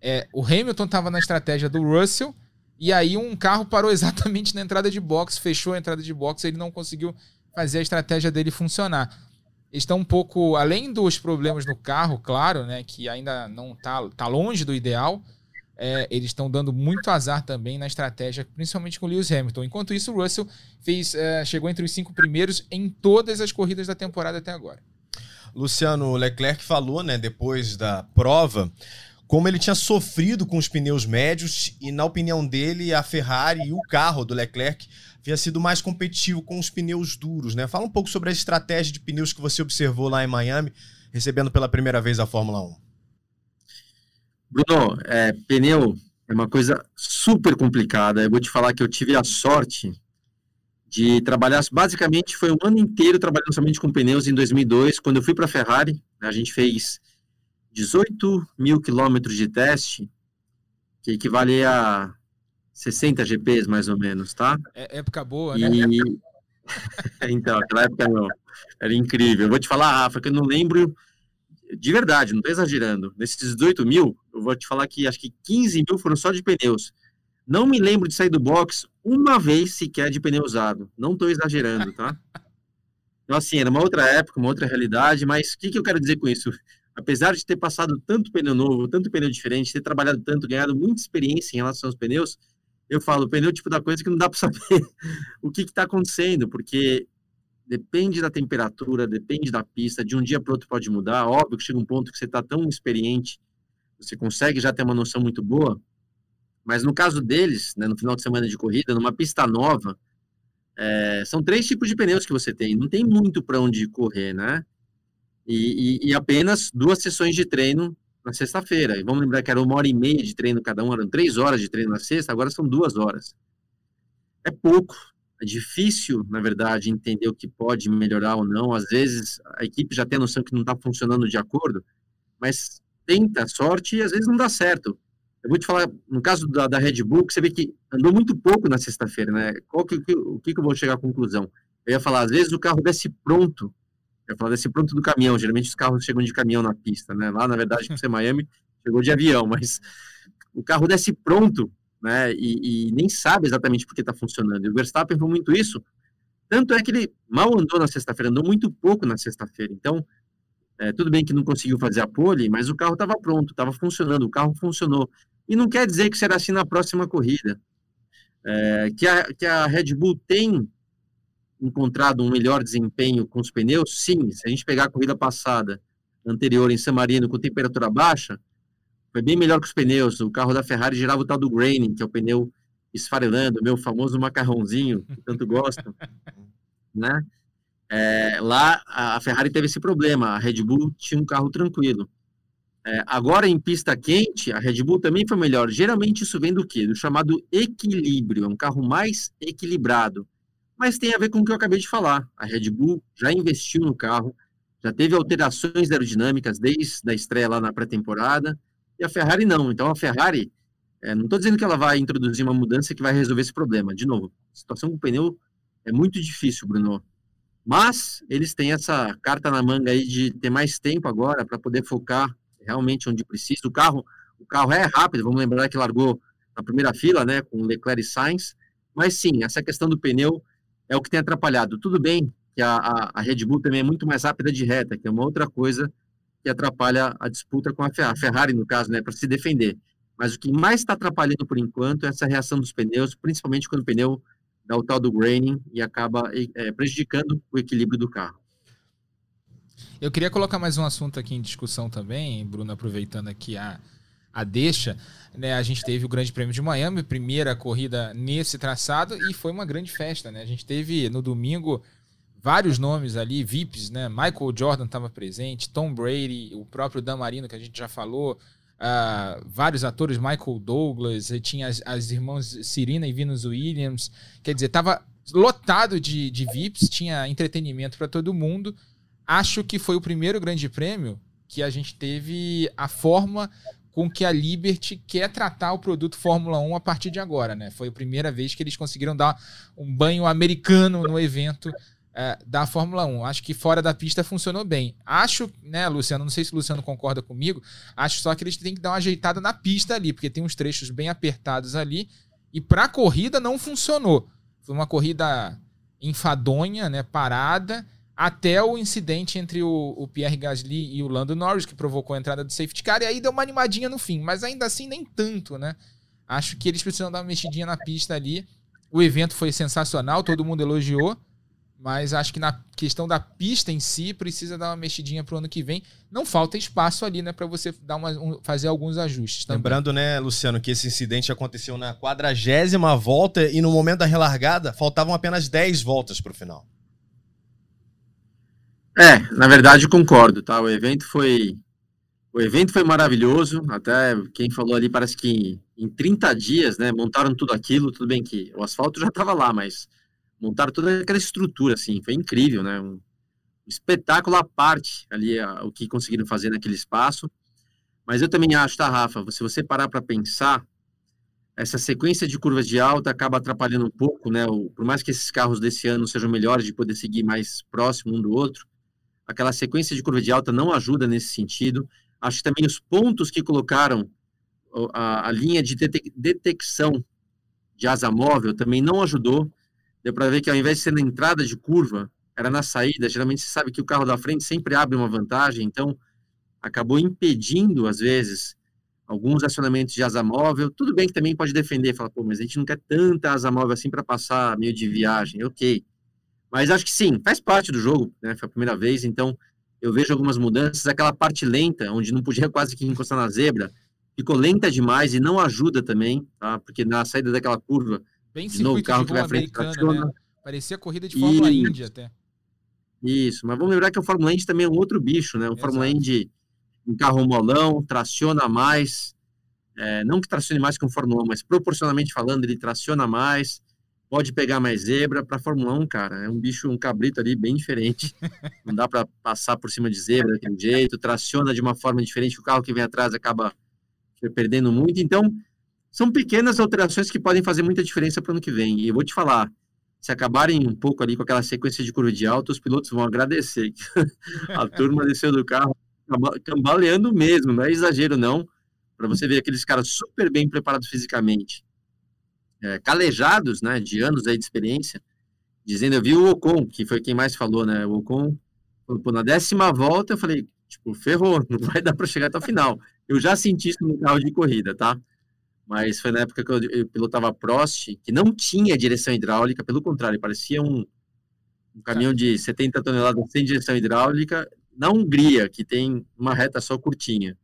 é, o Hamilton estava na estratégia do Russell e aí um carro parou exatamente na entrada de box, fechou a entrada de box, ele não conseguiu fazer a estratégia dele funcionar estão um pouco além dos problemas no carro, claro, né, que ainda não tá, tá longe do ideal. É, eles estão dando muito azar também na estratégia, principalmente com o Lewis Hamilton. Enquanto isso, o Russell fez, é, chegou entre os cinco primeiros em todas as corridas da temporada até agora. Luciano Leclerc falou, né, depois da prova, como ele tinha sofrido com os pneus médios e, na opinião dele, a Ferrari e o carro do Leclerc havia sido mais competitivo com os pneus duros, né? Fala um pouco sobre a estratégia de pneus que você observou lá em Miami, recebendo pela primeira vez a Fórmula 1. Bruno, é, pneu é uma coisa super complicada. Eu vou te falar que eu tive a sorte de trabalhar, basicamente foi um ano inteiro trabalhando somente com pneus em 2002, quando eu fui para a Ferrari, a gente fez 18 mil quilômetros de teste, que equivale a 60 GPs, mais ou menos, tá? É época boa, né? E... então, aquela época não, era incrível. Eu vou te falar, Rafa, que eu não lembro de verdade, não estou exagerando. Nesses 18 mil, eu vou te falar que acho que 15 mil foram só de pneus. Não me lembro de sair do box uma vez sequer de pneu usado. Não estou exagerando, tá? Então, assim, era uma outra época, uma outra realidade, mas o que, que eu quero dizer com isso? Apesar de ter passado tanto pneu novo, tanto pneu diferente, ter trabalhado tanto, ganhado muita experiência em relação aos pneus, eu falo, pneu é o tipo da coisa que não dá para saber o que está acontecendo, porque depende da temperatura, depende da pista, de um dia para outro pode mudar. Óbvio que chega um ponto que você está tão experiente, você consegue já ter uma noção muito boa, mas no caso deles, né, no final de semana de corrida, numa pista nova, é, são três tipos de pneus que você tem, não tem muito para onde correr, né? E, e, e apenas duas sessões de treino na sexta-feira. E vamos lembrar que era uma hora e meia de treino cada um, eram três horas de treino na sexta, agora são duas horas. É pouco, é difícil, na verdade, entender o que pode melhorar ou não. Às vezes a equipe já tem a noção que não está funcionando de acordo, mas tenta a sorte e às vezes não dá certo. Eu vou te falar, no caso da, da Red Bull, que você vê que andou muito pouco na sexta-feira, né? Qual que, o que, que eu vou chegar à conclusão? Eu ia falar, às vezes o carro desce pronto eu falo desse pronto do caminhão. Geralmente os carros chegam de caminhão na pista, né? Lá, na verdade, por ser Miami, chegou de avião, mas o carro desce pronto, né? E, e nem sabe exatamente por que está funcionando. E o Verstappen foi muito isso. Tanto é que ele mal andou na sexta-feira, andou muito pouco na sexta-feira. Então, é, tudo bem que não conseguiu fazer a pole, mas o carro estava pronto, estava funcionando, o carro funcionou. E não quer dizer que será assim na próxima corrida. É, que, a, que a Red Bull tem encontrado um melhor desempenho com os pneus? Sim, se a gente pegar a corrida passada, anterior em San Marino com temperatura baixa, foi bem melhor que os pneus. O carro da Ferrari girava o tal do graining, que é o pneu esfarelando, meu famoso macarrãozinho, que tanto gostam, né? É, lá a Ferrari teve esse problema, a Red Bull tinha um carro tranquilo. É, agora em pista quente, a Red Bull também foi melhor. Geralmente isso vem do quê? Do chamado equilíbrio, é um carro mais equilibrado. Mas tem a ver com o que eu acabei de falar. A Red Bull já investiu no carro, já teve alterações aerodinâmicas desde a estreia lá na pré-temporada, e a Ferrari não. Então a Ferrari, é, não estou dizendo que ela vai introduzir uma mudança que vai resolver esse problema. De novo, a situação com o pneu é muito difícil, Bruno. Mas eles têm essa carta na manga aí de ter mais tempo agora para poder focar realmente onde precisa. O carro, o carro é rápido, vamos lembrar que largou na primeira fila, né, com Leclerc e Sainz. Mas sim, essa questão do pneu é o que tem atrapalhado. Tudo bem que a, a, a Red Bull também é muito mais rápida de reta, que é uma outra coisa que atrapalha a disputa com a Ferrari, no caso, né, para se defender. Mas o que mais está atrapalhando por enquanto é essa reação dos pneus, principalmente quando o pneu dá o tal do graining e acaba é, prejudicando o equilíbrio do carro. Eu queria colocar mais um assunto aqui em discussão também, Bruno, aproveitando aqui a, a deixa. Né, a gente teve o Grande Prêmio de Miami, primeira corrida nesse traçado, e foi uma grande festa. Né? A gente teve no domingo vários nomes ali, VIPs, né? Michael Jordan estava presente, Tom Brady, o próprio Dan Marino, que a gente já falou, uh, vários atores, Michael Douglas, tinha as, as irmãs Serena e Venus Williams. Quer dizer, estava lotado de, de VIPs, tinha entretenimento para todo mundo. Acho que foi o primeiro grande prêmio que a gente teve a forma com que a Liberty quer tratar o produto Fórmula 1 a partir de agora, né? Foi a primeira vez que eles conseguiram dar um banho americano no evento é, da Fórmula 1. Acho que fora da pista funcionou bem. Acho, né, Luciano, não sei se o Luciano concorda comigo, acho só que eles têm que dar uma ajeitada na pista ali, porque tem uns trechos bem apertados ali, e para a corrida não funcionou. Foi uma corrida enfadonha, né, parada, até o incidente entre o, o, Pierre Gasly e o Lando Norris, que provocou a entrada do safety car, e aí deu uma animadinha no fim, mas ainda assim nem tanto, né? Acho que eles precisam dar uma mexidinha na pista ali. O evento foi sensacional, todo mundo elogiou. Mas acho que na questão da pista em si, precisa dar uma mexidinha pro ano que vem. Não falta espaço ali, né, para você dar uma, um, fazer alguns ajustes. Também. Lembrando, né, Luciano, que esse incidente aconteceu na quadragésima volta e no momento da relargada faltavam apenas 10 voltas para o final. É, na verdade concordo, tá? O evento foi o evento foi maravilhoso, até quem falou ali parece que em 30 dias, né, montaram tudo aquilo, tudo bem que o asfalto já estava lá, mas montaram toda aquela estrutura, assim, foi incrível, né? Um espetáculo à parte ali, a, o que conseguiram fazer naquele espaço. Mas eu também acho, tá, Rafa, se você parar para pensar, essa sequência de curvas de alta acaba atrapalhando um pouco, né? O, por mais que esses carros desse ano sejam melhores de poder seguir mais próximo um do outro, aquela sequência de curva de alta não ajuda nesse sentido. Acho que também os pontos que colocaram a, a linha de detecção de asa móvel também não ajudou deu para ver que ao invés de ser na entrada de curva, era na saída. Geralmente você sabe que o carro da frente sempre abre uma vantagem, então acabou impedindo, às vezes, alguns acionamentos de asa móvel. Tudo bem que também pode defender, falar, pô, mas a gente não quer tanta asa móvel assim para passar meio de viagem, ok. Mas acho que sim, faz parte do jogo, né? Foi a primeira vez, então eu vejo algumas mudanças. Aquela parte lenta, onde não podia quase que encostar na zebra, ficou lenta demais e não ajuda também, tá? Porque na saída daquela curva Bem de novo, carro de que vai frente né? Parecia corrida de Fórmula e... Indy até. Isso, mas vamos lembrar que o Fórmula Indy também é um outro bicho, né? O Exato. Fórmula Indy, um carro molão, traciona mais, é, não que tracione mais que o Fórmula 1, mas proporcionalmente falando, ele traciona mais, pode pegar mais zebra. Para Fórmula 1, cara, é um bicho, um cabrito ali bem diferente. Não dá para passar por cima de zebra daquele jeito, traciona de uma forma diferente, o carro que vem atrás acaba perdendo muito. Então, são pequenas alterações que podem fazer muita diferença para o ano que vem. E eu vou te falar, se acabarem um pouco ali com aquela sequência de curva de alta, os pilotos vão agradecer. a turma desceu do carro cambaleando mesmo, não é exagero não, para você ver aqueles caras super bem preparados fisicamente, é, calejados, né, de anos aí de experiência, dizendo, eu vi o Ocon, que foi quem mais falou, né, o Ocon, pô, na décima volta eu falei, tipo, ferrou, não vai dar para chegar até o final. Eu já senti isso no carro de corrida, tá? Mas foi na época que eu, eu pilotava Prost, que não tinha direção hidráulica, pelo contrário, parecia um, um caminhão de 70 toneladas sem direção hidráulica, na Hungria, que tem uma reta só curtinha.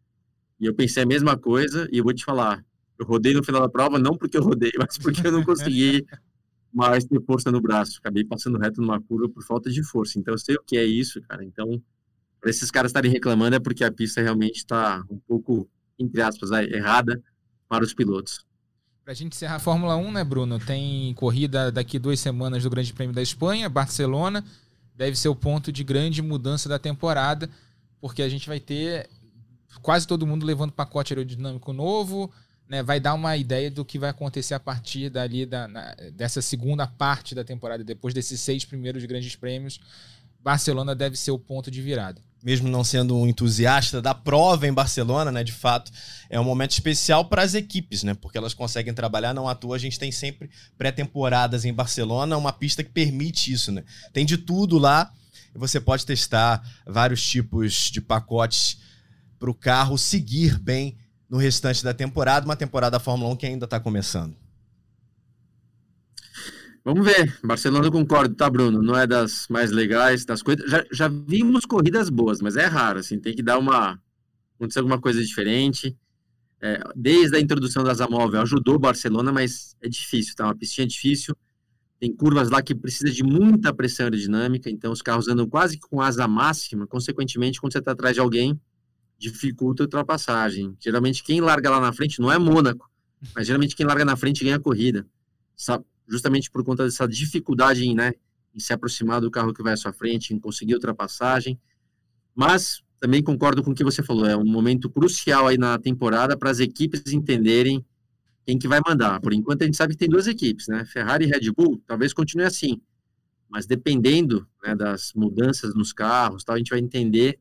E eu pensei a mesma coisa, e eu vou te falar, eu rodei no final da prova, não porque eu rodei, mas porque eu não consegui mais ter força no braço. Acabei passando reto numa curva por falta de força. Então eu sei o que é isso, cara. Então, para esses caras estarem reclamando é porque a pista realmente está um pouco, entre aspas, errada para os pilotos. Para a gente encerrar a Fórmula 1, né, Bruno? Tem corrida daqui duas semanas do Grande Prêmio da Espanha, Barcelona. Deve ser o ponto de grande mudança da temporada, porque a gente vai ter quase todo mundo levando pacote aerodinâmico novo, né? Vai dar uma ideia do que vai acontecer a partir dali da, na, dessa segunda parte da temporada, depois desses seis primeiros grandes prêmios. Barcelona deve ser o ponto de virada mesmo não sendo um entusiasta da prova em Barcelona, né, de fato, é um momento especial para as equipes, né, porque elas conseguem trabalhar, não à toa a gente tem sempre pré-temporadas em Barcelona, uma pista que permite isso, né. Tem de tudo lá, você pode testar vários tipos de pacotes para o carro seguir bem no restante da temporada, uma temporada da Fórmula 1 que ainda está começando. Vamos ver. Barcelona, concordo, tá, Bruno? Não é das mais legais, das coisas. Já, já vimos corridas boas, mas é raro, assim, tem que dar uma. acontecer alguma coisa diferente. É, desde a introdução das Amóvel ajudou o Barcelona, mas é difícil, tá? Uma pistinha difícil. Tem curvas lá que precisa de muita pressão aerodinâmica, então os carros andam quase com asa máxima. Consequentemente, quando você está atrás de alguém, dificulta a ultrapassagem. Geralmente, quem larga lá na frente não é Mônaco, mas geralmente quem larga na frente ganha a corrida. Sabe? Justamente por conta dessa dificuldade em, né, em se aproximar do carro que vai à sua frente, em conseguir ultrapassagem. Mas também concordo com o que você falou, é um momento crucial aí na temporada para as equipes entenderem quem que vai mandar. Por enquanto a gente sabe que tem duas equipes, né? Ferrari e Red Bull, talvez continue assim. Mas dependendo né, das mudanças nos carros, tal, a gente vai entender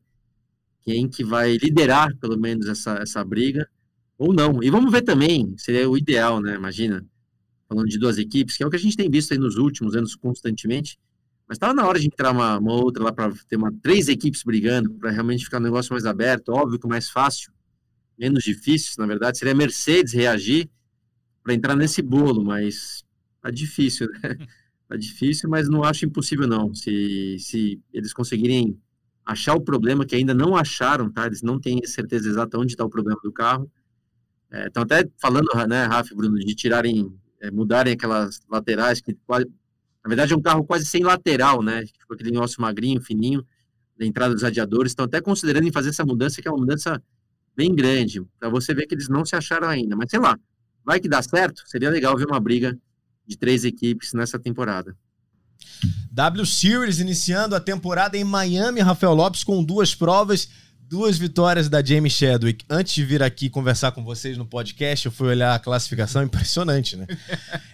quem que vai liderar, pelo menos, essa, essa briga, ou não. E vamos ver também, seria o ideal, né? Imagina, falando de duas equipes, que é o que a gente tem visto aí nos últimos anos constantemente. Mas estava na hora de entrar uma, uma outra lá para ter uma, três equipes brigando, para realmente ficar um negócio mais aberto, óbvio que mais fácil, menos difícil, na verdade, seria a Mercedes reagir para entrar nesse bolo, mas tá difícil, né? Tá difícil, mas não acho impossível não. Se, se eles conseguirem achar o problema, que ainda não acharam, tá? Eles não têm certeza exata onde está o problema do carro. Estão é, até falando, né, Rafa e Bruno, de tirarem é, mudarem aquelas laterais, que quase, na verdade é um carro quase sem lateral, né? Tipo aquele negócio magrinho, fininho, da entrada dos radiadores. Estão até considerando em fazer essa mudança, que é uma mudança bem grande, para você ver que eles não se acharam ainda. Mas sei lá, vai que dá certo? Seria legal ver uma briga de três equipes nessa temporada. W Series iniciando a temporada em Miami, Rafael Lopes com duas provas duas vitórias da Jamie Chadwick. Antes de vir aqui conversar com vocês no podcast, eu fui olhar a classificação, impressionante, né?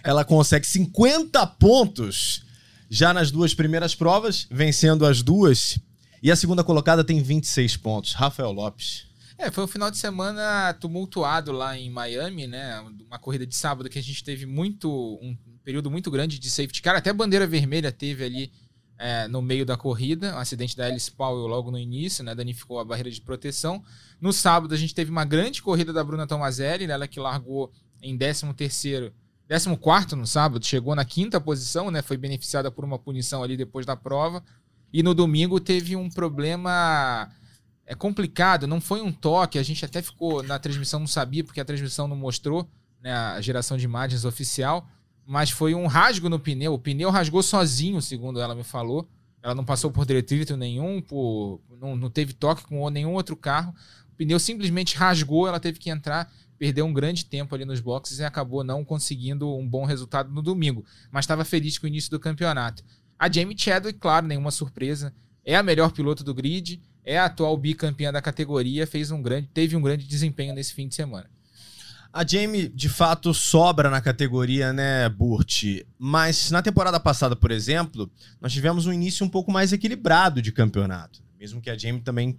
Ela consegue 50 pontos já nas duas primeiras provas, vencendo as duas. E a segunda colocada tem 26 pontos. Rafael Lopes. É, foi um final de semana tumultuado lá em Miami, né? Uma corrida de sábado que a gente teve muito um período muito grande de safety car, até bandeira vermelha teve ali é, no meio da corrida, um acidente da Alice Powell logo no início, né, danificou a barreira de proteção. No sábado a gente teve uma grande corrida da Bruna Tomazelli, ela que largou em 13 terceiro 14 no sábado, chegou na quinta posição, né? Foi beneficiada por uma punição ali depois da prova. E no domingo teve um problema é complicado, não foi um toque, a gente até ficou na transmissão, não sabia, porque a transmissão não mostrou né, a geração de imagens oficial mas foi um rasgo no pneu. O pneu rasgou sozinho, segundo ela me falou. Ela não passou por detrito nenhum, por, não, não teve toque com nenhum outro carro. O pneu simplesmente rasgou, ela teve que entrar, perdeu um grande tempo ali nos boxes e acabou não conseguindo um bom resultado no domingo. Mas estava feliz com o início do campeonato. A Jamie Chadwick, claro, nenhuma surpresa, é a melhor piloto do grid, é a atual bicampeã da categoria, fez um grande, teve um grande desempenho nesse fim de semana. A Jamie, de fato, sobra na categoria, né, Burt? Mas na temporada passada, por exemplo, nós tivemos um início um pouco mais equilibrado de campeonato. Mesmo que a Jamie também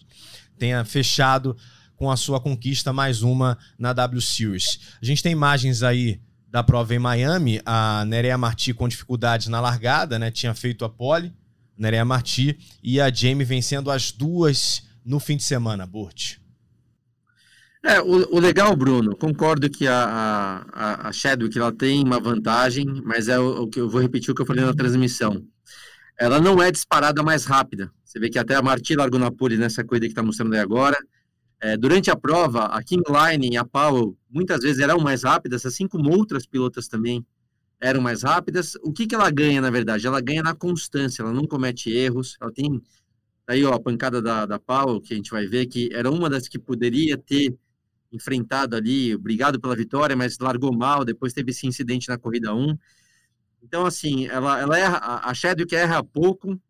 tenha fechado com a sua conquista mais uma na W Series. A gente tem imagens aí da prova em Miami, a Nerea Marti com dificuldades na largada, né? Tinha feito a pole, Nerea Marti, e a Jamie vencendo as duas no fim de semana, Burt. É, o, o, legal, Bruno, concordo que a, a, a Chadwick ela tem uma vantagem, mas é o, o, que eu vou repetir o que eu falei na transmissão. ela não é disparada mais rápida. Você vê que até a Marti largou na pole nessa corrida que está mostrando aí agora. É, durante a prova, a King Line e a Powell muitas vezes eram mais rápidas, assim como outras pilotas também eram mais rápidas. O que, que ela ganha, na verdade? Ela ganha na constância, ela não comete erros, ela tem aí ó, a pancada da, da Powell, que a gente vai ver que era uma das que poderia ter enfrentado ali, obrigado pela vitória, mas largou mal, depois teve esse incidente na corrida 1. Então, assim, ela, ela erra, a Chadwick erra pouco,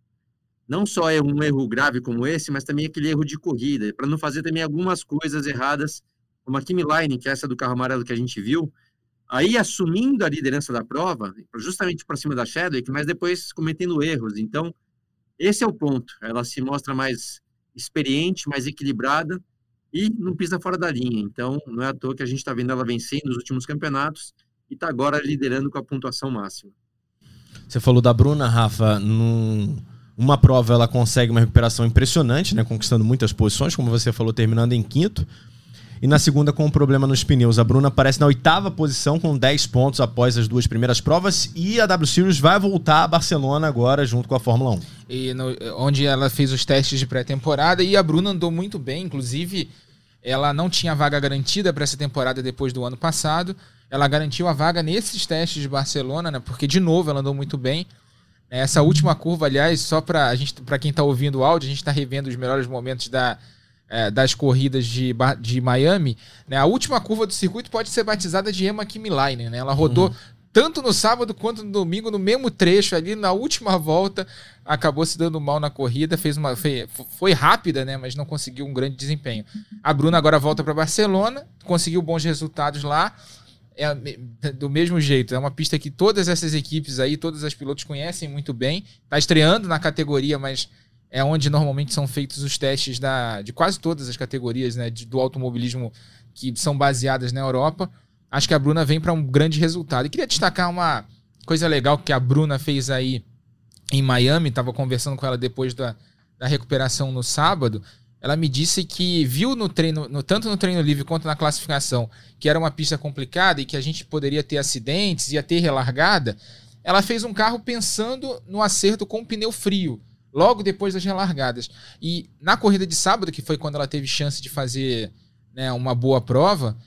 não só é um erro grave como esse, mas também aquele erro de corrida, para não fazer também algumas coisas erradas, como a Kimi Line, que é essa do carro amarelo que a gente viu, aí assumindo a liderança da prova, justamente para cima da Chadwick, mas depois cometendo erros. Então, esse é o ponto. Ela se mostra mais experiente, mais equilibrada e não pisa fora da linha. Então, não é à toa que a gente está vendo ela vencer nos últimos campeonatos e está agora liderando com a pontuação máxima. Você falou da Bruna, Rafa, num, uma prova ela consegue uma recuperação impressionante, né, conquistando muitas posições, como você falou, terminando em quinto. E na segunda, com um problema nos pneus. A Bruna aparece na oitava posição com 10 pontos após as duas primeiras provas. E a W Series vai voltar a Barcelona agora junto com a Fórmula 1. E no, onde ela fez os testes de pré-temporada e a Bruna andou muito bem. Inclusive, ela não tinha vaga garantida para essa temporada depois do ano passado. Ela garantiu a vaga nesses testes de Barcelona, né? Porque, de novo, ela andou muito bem. Essa última curva, aliás, só para quem está ouvindo o áudio, a gente está revendo os melhores momentos da, é, das corridas de, de Miami, né, a última curva do circuito pode ser batizada de Emma Kimi Line, né? Ela rodou uhum. Tanto no sábado quanto no domingo, no mesmo trecho ali, na última volta, acabou se dando mal na corrida, fez uma foi, foi rápida, né, mas não conseguiu um grande desempenho. A Bruna agora volta para Barcelona, conseguiu bons resultados lá. É do mesmo jeito, é uma pista que todas essas equipes aí, todas as pilotos conhecem muito bem. Está estreando na categoria, mas é onde normalmente são feitos os testes da, de quase todas as categorias né, de, do automobilismo que são baseadas na Europa. Acho que a Bruna vem para um grande resultado. E queria destacar uma coisa legal que a Bruna fez aí em Miami, estava conversando com ela depois da, da recuperação no sábado. Ela me disse que viu no treino, no, tanto no treino livre quanto na classificação, que era uma pista complicada e que a gente poderia ter acidentes, ia ter relargada. Ela fez um carro pensando no acerto com o pneu frio logo depois das relargadas. E na corrida de sábado, que foi quando ela teve chance de fazer né, uma boa prova,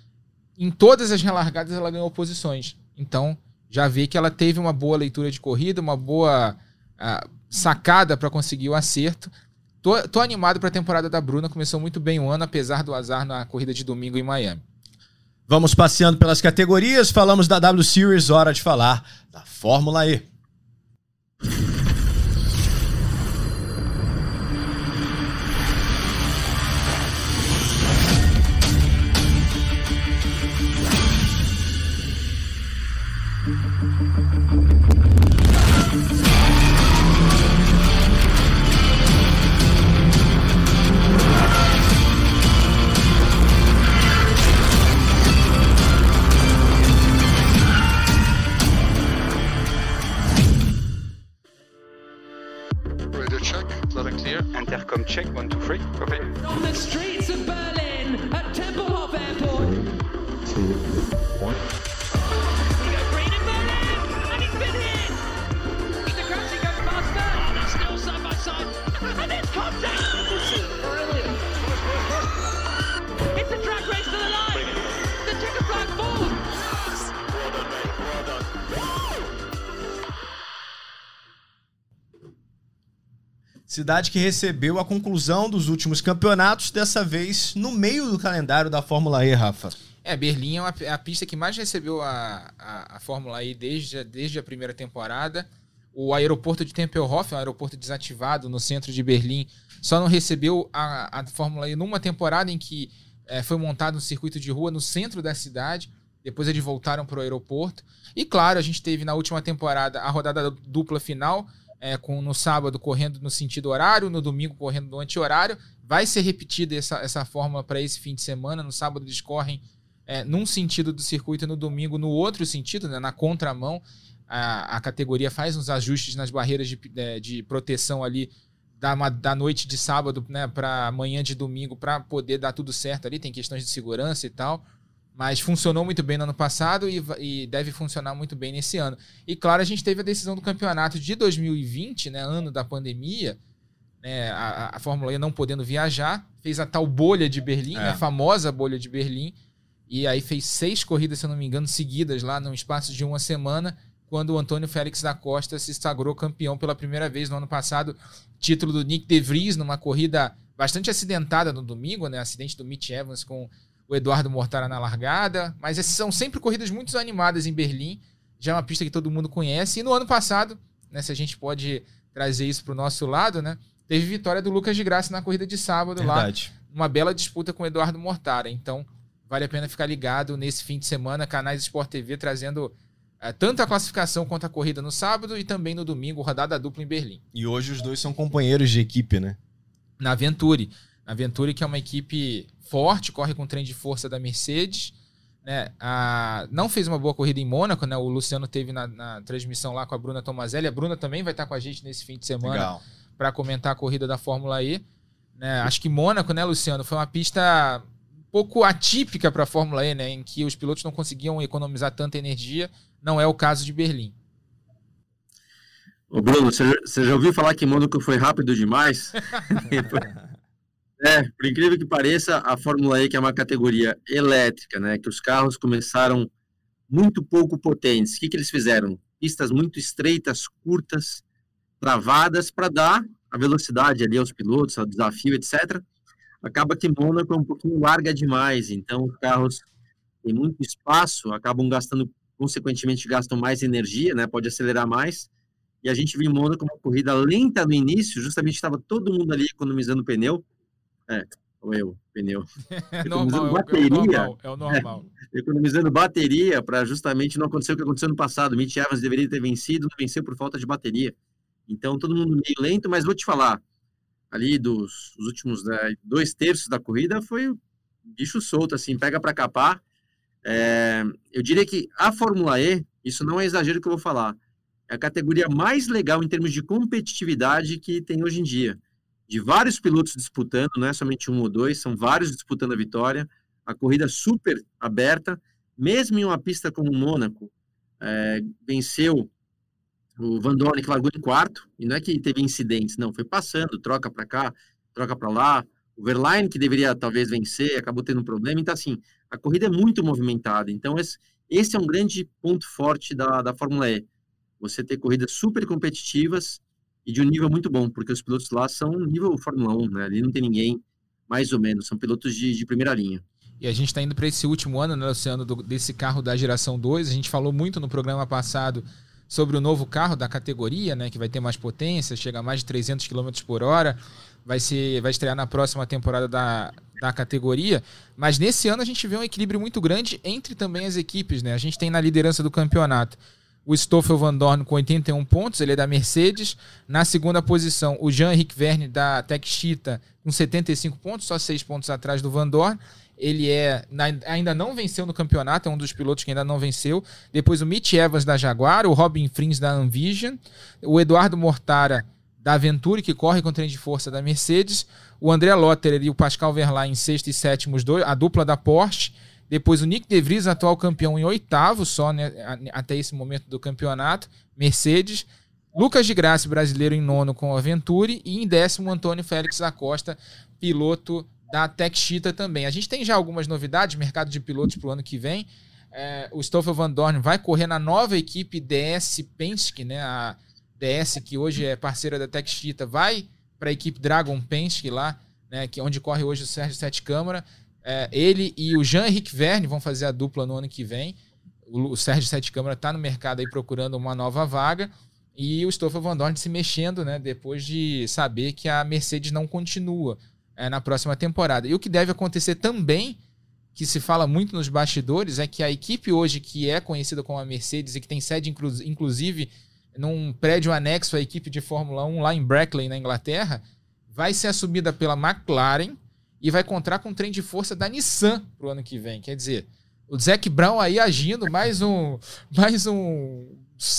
em todas as relargadas ela ganhou posições. Então, já vê que ela teve uma boa leitura de corrida, uma boa uh, sacada para conseguir o acerto. Tô, tô animado para a temporada da Bruna, começou muito bem o ano, apesar do azar na corrida de domingo em Miami. Vamos passeando pelas categorias, falamos da W Series, hora de falar da Fórmula E. check, one, two, three, copy. Cidade que recebeu a conclusão dos últimos campeonatos, dessa vez no meio do calendário da Fórmula E, Rafa. É, Berlim é, é a pista que mais recebeu a, a, a, Fórmula E desde, desde a primeira temporada. O aeroporto de Tempelhof, um aeroporto desativado no centro de Berlim, só não recebeu a, a Fórmula E numa temporada em que é, foi montado um circuito de rua no centro da cidade. Depois eles voltaram para o aeroporto. E claro, a gente teve na última temporada a rodada dupla final, é, com no sábado correndo no sentido horário, no domingo correndo no anti-horário. Vai ser repetida essa, essa fórmula para esse fim de semana. No sábado eles correm é, num sentido do circuito e no domingo no outro sentido, né, na contramão. A, a categoria faz uns ajustes nas barreiras de, é, de proteção ali da, da noite de sábado né, para manhã de domingo para poder dar tudo certo ali. Tem questões de segurança e tal. Mas funcionou muito bem no ano passado e, e, deve funcionar muito bem nesse ano. E claro, a gente teve a decisão do campeonato de 2020, né, ano da pandemia, né, a, a Fórmula E não podendo viajar, fez a tal bolha de Berlim, é. a famosa bolha de Berlim, e aí fez seis corridas, se eu não me engano, seguidas lá no espaço de uma semana, quando o Antônio Félix da Costa se sagrou campeão pela primeira vez no ano passado, título do Nick De Vries numa corrida bastante acidentada no domingo, né, acidente do Mitch Evans com o Eduardo Mortara na largada, mas essas são sempre corridas muito animadas em Berlim, já é uma pista que todo mundo conhece. E no ano passado, né, se a gente pode trazer isso para o nosso lado, né, teve vitória do Lucas de Graça na corrida de sábado Verdade. lá, uma bela disputa com o Eduardo Mortara. Então, vale a pena ficar ligado nesse fim de semana, canais Sport TV trazendo é, tanto a classificação quanto a corrida no sábado e também no domingo, rodada dupla em Berlim. E hoje os dois são companheiros de equipe, né? Na Venturi. Na Venturi, que é uma equipe forte, corre com o trem de força da Mercedes. Né? A, não fez uma boa corrida em Mônaco, né? O Luciano teve na, na, transmissão lá com a Bruna Tomazelli. A Bruna também vai estar com a gente nesse fim de semana para comentar a corrida da Fórmula E. Né? Acho que Mônaco, né, Luciano, foi uma pista um pouco atípica para a Fórmula E, né? Em que os pilotos não conseguiam economizar tanta energia. Não é o caso de Berlim. Ô Bruno, você já ouviu falar que Mônaco foi rápido demais? É, por incrível que pareça, a Fórmula E, que é uma categoria elétrica, né, que os carros começaram muito pouco potentes. O que, que eles fizeram? Pistas muito estreitas, curtas, travadas, para dar a velocidade ali aos pilotos, ao desafio, etc. Acaba que Mônaco é um pouquinho larga demais, então os carros têm muito espaço, acabam gastando, consequentemente, gastam mais energia, né, pode acelerar mais. E a gente viu em Mônaco uma corrida lenta no início, justamente estava todo mundo ali economizando pneu, é, ou eu, pneu. É normal, bateria, é o normal. É o normal. É, economizando bateria para justamente não acontecer o que aconteceu no passado. Mitch Evans deveria ter vencido, não venceu por falta de bateria. Então, todo mundo meio lento, mas vou te falar, ali dos últimos né, dois terços da corrida foi bicho solto, assim, pega para capar. É, eu diria que a Fórmula E, isso não é exagero que eu vou falar, é a categoria mais legal em termos de competitividade que tem hoje em dia de vários pilotos disputando, não é somente um ou dois, são vários disputando a vitória. A corrida super aberta, mesmo em uma pista como Mônaco, é, venceu o Van Dorn, que largou em quarto, e não é que teve incidentes, não, foi passando, troca para cá, troca para lá. O Verlaine, que deveria talvez vencer, acabou tendo um problema. Então, assim, a corrida é muito movimentada. Então, esse, esse é um grande ponto forte da, da Fórmula E. Você ter corridas super competitivas e de um nível muito bom, porque os pilotos lá são nível Fórmula 1, né? Ali não tem ninguém, mais ou menos, são pilotos de, de primeira linha. E a gente está indo para esse último ano, né, Luciano, do, desse carro da geração 2. A gente falou muito no programa passado sobre o novo carro da categoria, né, que vai ter mais potência, chega a mais de 300 km por hora, vai, ser, vai estrear na próxima temporada da, da categoria. Mas nesse ano a gente vê um equilíbrio muito grande entre também as equipes. Né? A gente tem na liderança do campeonato o Stoffel Van Dorn com 81 pontos, ele é da Mercedes. Na segunda posição, o Jean-Henrique Verne da Tech Cheetah com 75 pontos, só 6 pontos atrás do Van Dorn. Ele é ainda não venceu no campeonato, é um dos pilotos que ainda não venceu. Depois o Mitch Evans da Jaguar, o Robin Frins da Envision, o Eduardo Mortara da Venturi, que corre com trem de força da Mercedes, o André Lotterer e o Pascal Verlaine em sexto e sétimo, dois, a dupla da Porsche. Depois o Nick De Vries, atual campeão, em oitavo só, né, até esse momento do campeonato. Mercedes. Lucas de Graça, brasileiro, em nono com a Venturi. E em décimo, Antônio Félix da Costa, piloto da Tech Cheetah também. A gente tem já algumas novidades, mercado de pilotos para o ano que vem. É, o Stoffel Van Dorn vai correr na nova equipe DS Penske, né? A DS, que hoje é parceira da Tech Cheetah, vai para a equipe Dragon Penske lá, né? Que, onde corre hoje o Sérgio Sete Câmara. É, ele e o Jean-Henrique Verne vão fazer a dupla no ano que vem. O, o Sérgio Sete Câmara está no mercado aí procurando uma nova vaga. E o Stoffel Van Dorn se mexendo, né? Depois de saber que a Mercedes não continua é, na próxima temporada. E o que deve acontecer também, que se fala muito nos bastidores, é que a equipe hoje, que é conhecida como a Mercedes e que tem sede, inclu inclusive, num prédio anexo à equipe de Fórmula 1 lá em Brackley, na Inglaterra, vai ser assumida pela McLaren e vai encontrar com o trem de força da Nissan pro ano que vem. Quer dizer, o Zac Brown aí agindo mais um mais um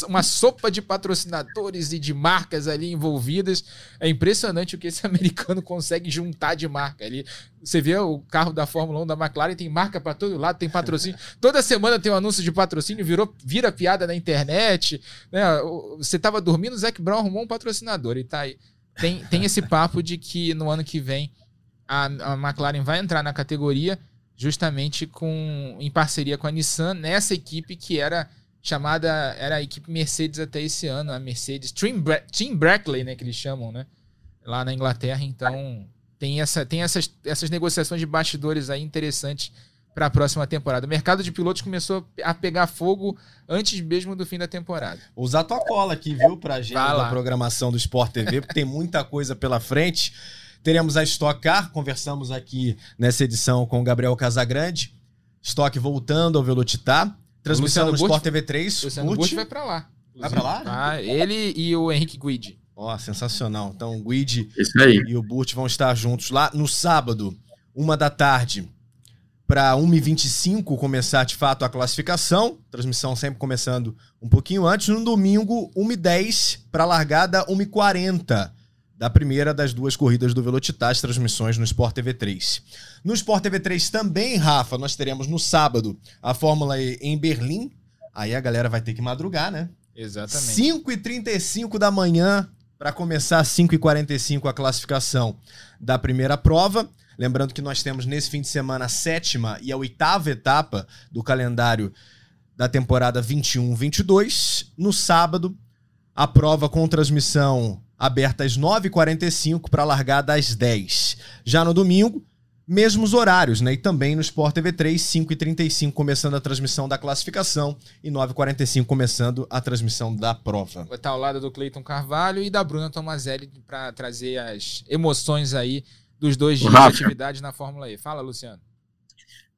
uma sopa de patrocinadores e de marcas ali envolvidas. É impressionante o que esse americano consegue juntar de marca ali. Você vê o carro da Fórmula 1 da McLaren, tem marca para todo lado, tem patrocínio. Toda semana tem um anúncio de patrocínio, virou, vira piada na internet. Né? Você estava dormindo, o Zac Brown arrumou um patrocinador e tá aí. Tem, tem esse papo de que no ano que vem a, a McLaren vai entrar na categoria justamente com em parceria com a Nissan nessa equipe que era chamada era a equipe Mercedes até esse ano, a Mercedes Team, Bra Team Brackley, né, que eles chamam, né, lá na Inglaterra. Então tem essa tem essas, essas negociações de bastidores aí interessantes para a próxima temporada. O mercado de pilotos começou a pegar fogo antes mesmo do fim da temporada. Usar tua cola aqui, viu, para a agenda da programação do Sport TV, porque tem muita coisa pela frente. Teremos a Stock Car, conversamos aqui nessa edição com o Gabriel Casagrande. Stock voltando ao Velocitar. Transmissão no Sport TV 3. Luciano Burt vai para lá. Vai para lá? Ah, ele e o Henrique Guidi. Ó, oh, sensacional. Então o Guidi e o Burt vão estar juntos lá no sábado, uma da tarde, para 1h25 começar de fato a classificação. Transmissão sempre começando um pouquinho antes. No domingo, 1h10 para largada, 1h40 da primeira das duas corridas do Velocitar, as transmissões no Sport TV 3. No Sport TV 3 também, Rafa, nós teremos no sábado a Fórmula E em Berlim. Aí a galera vai ter que madrugar, né? Exatamente. 5h35 da manhã para começar 5h45 a classificação da primeira prova. Lembrando que nós temos nesse fim de semana a sétima e a oitava etapa do calendário da temporada 21-22. No sábado, a prova com transmissão aberta às 9h45 para largada às 10 Já no domingo, mesmos horários, né? E também no Sport TV 3, 5h35 começando a transmissão da classificação e 9h45 começando a transmissão da prova. Vai estar ao lado do Cleiton Carvalho e da Bruna Tomazelli para trazer as emoções aí dos dois dias Rafa. de atividade na Fórmula E. Fala, Luciano.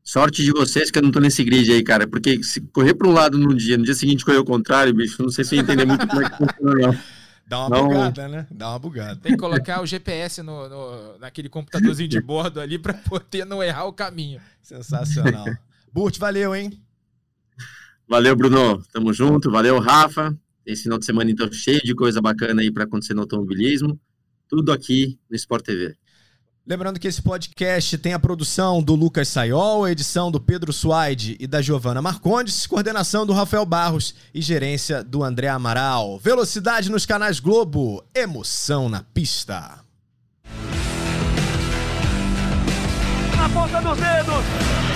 Sorte de vocês que eu não tô nesse grid aí, cara, porque se correr para um lado num dia, no dia seguinte correr o contrário, bicho, não sei se eu entender muito como é que funciona, não. Dá uma não. bugada, né? Dá uma bugada. Tem que colocar o GPS no, no naquele computadorzinho de bordo ali para poder não errar o caminho. Sensacional. Burt, valeu, hein? Valeu, Bruno. Tamo junto. Valeu, Rafa. Esse final de semana, então, cheio de coisa bacana aí para acontecer no automobilismo. Tudo aqui no Sport TV. Lembrando que esse podcast tem a produção do Lucas Sayol, a edição do Pedro Suaide e da Giovana Marcondes, coordenação do Rafael Barros e gerência do André Amaral. Velocidade nos canais Globo, emoção na pista. Na ponta dos dedos,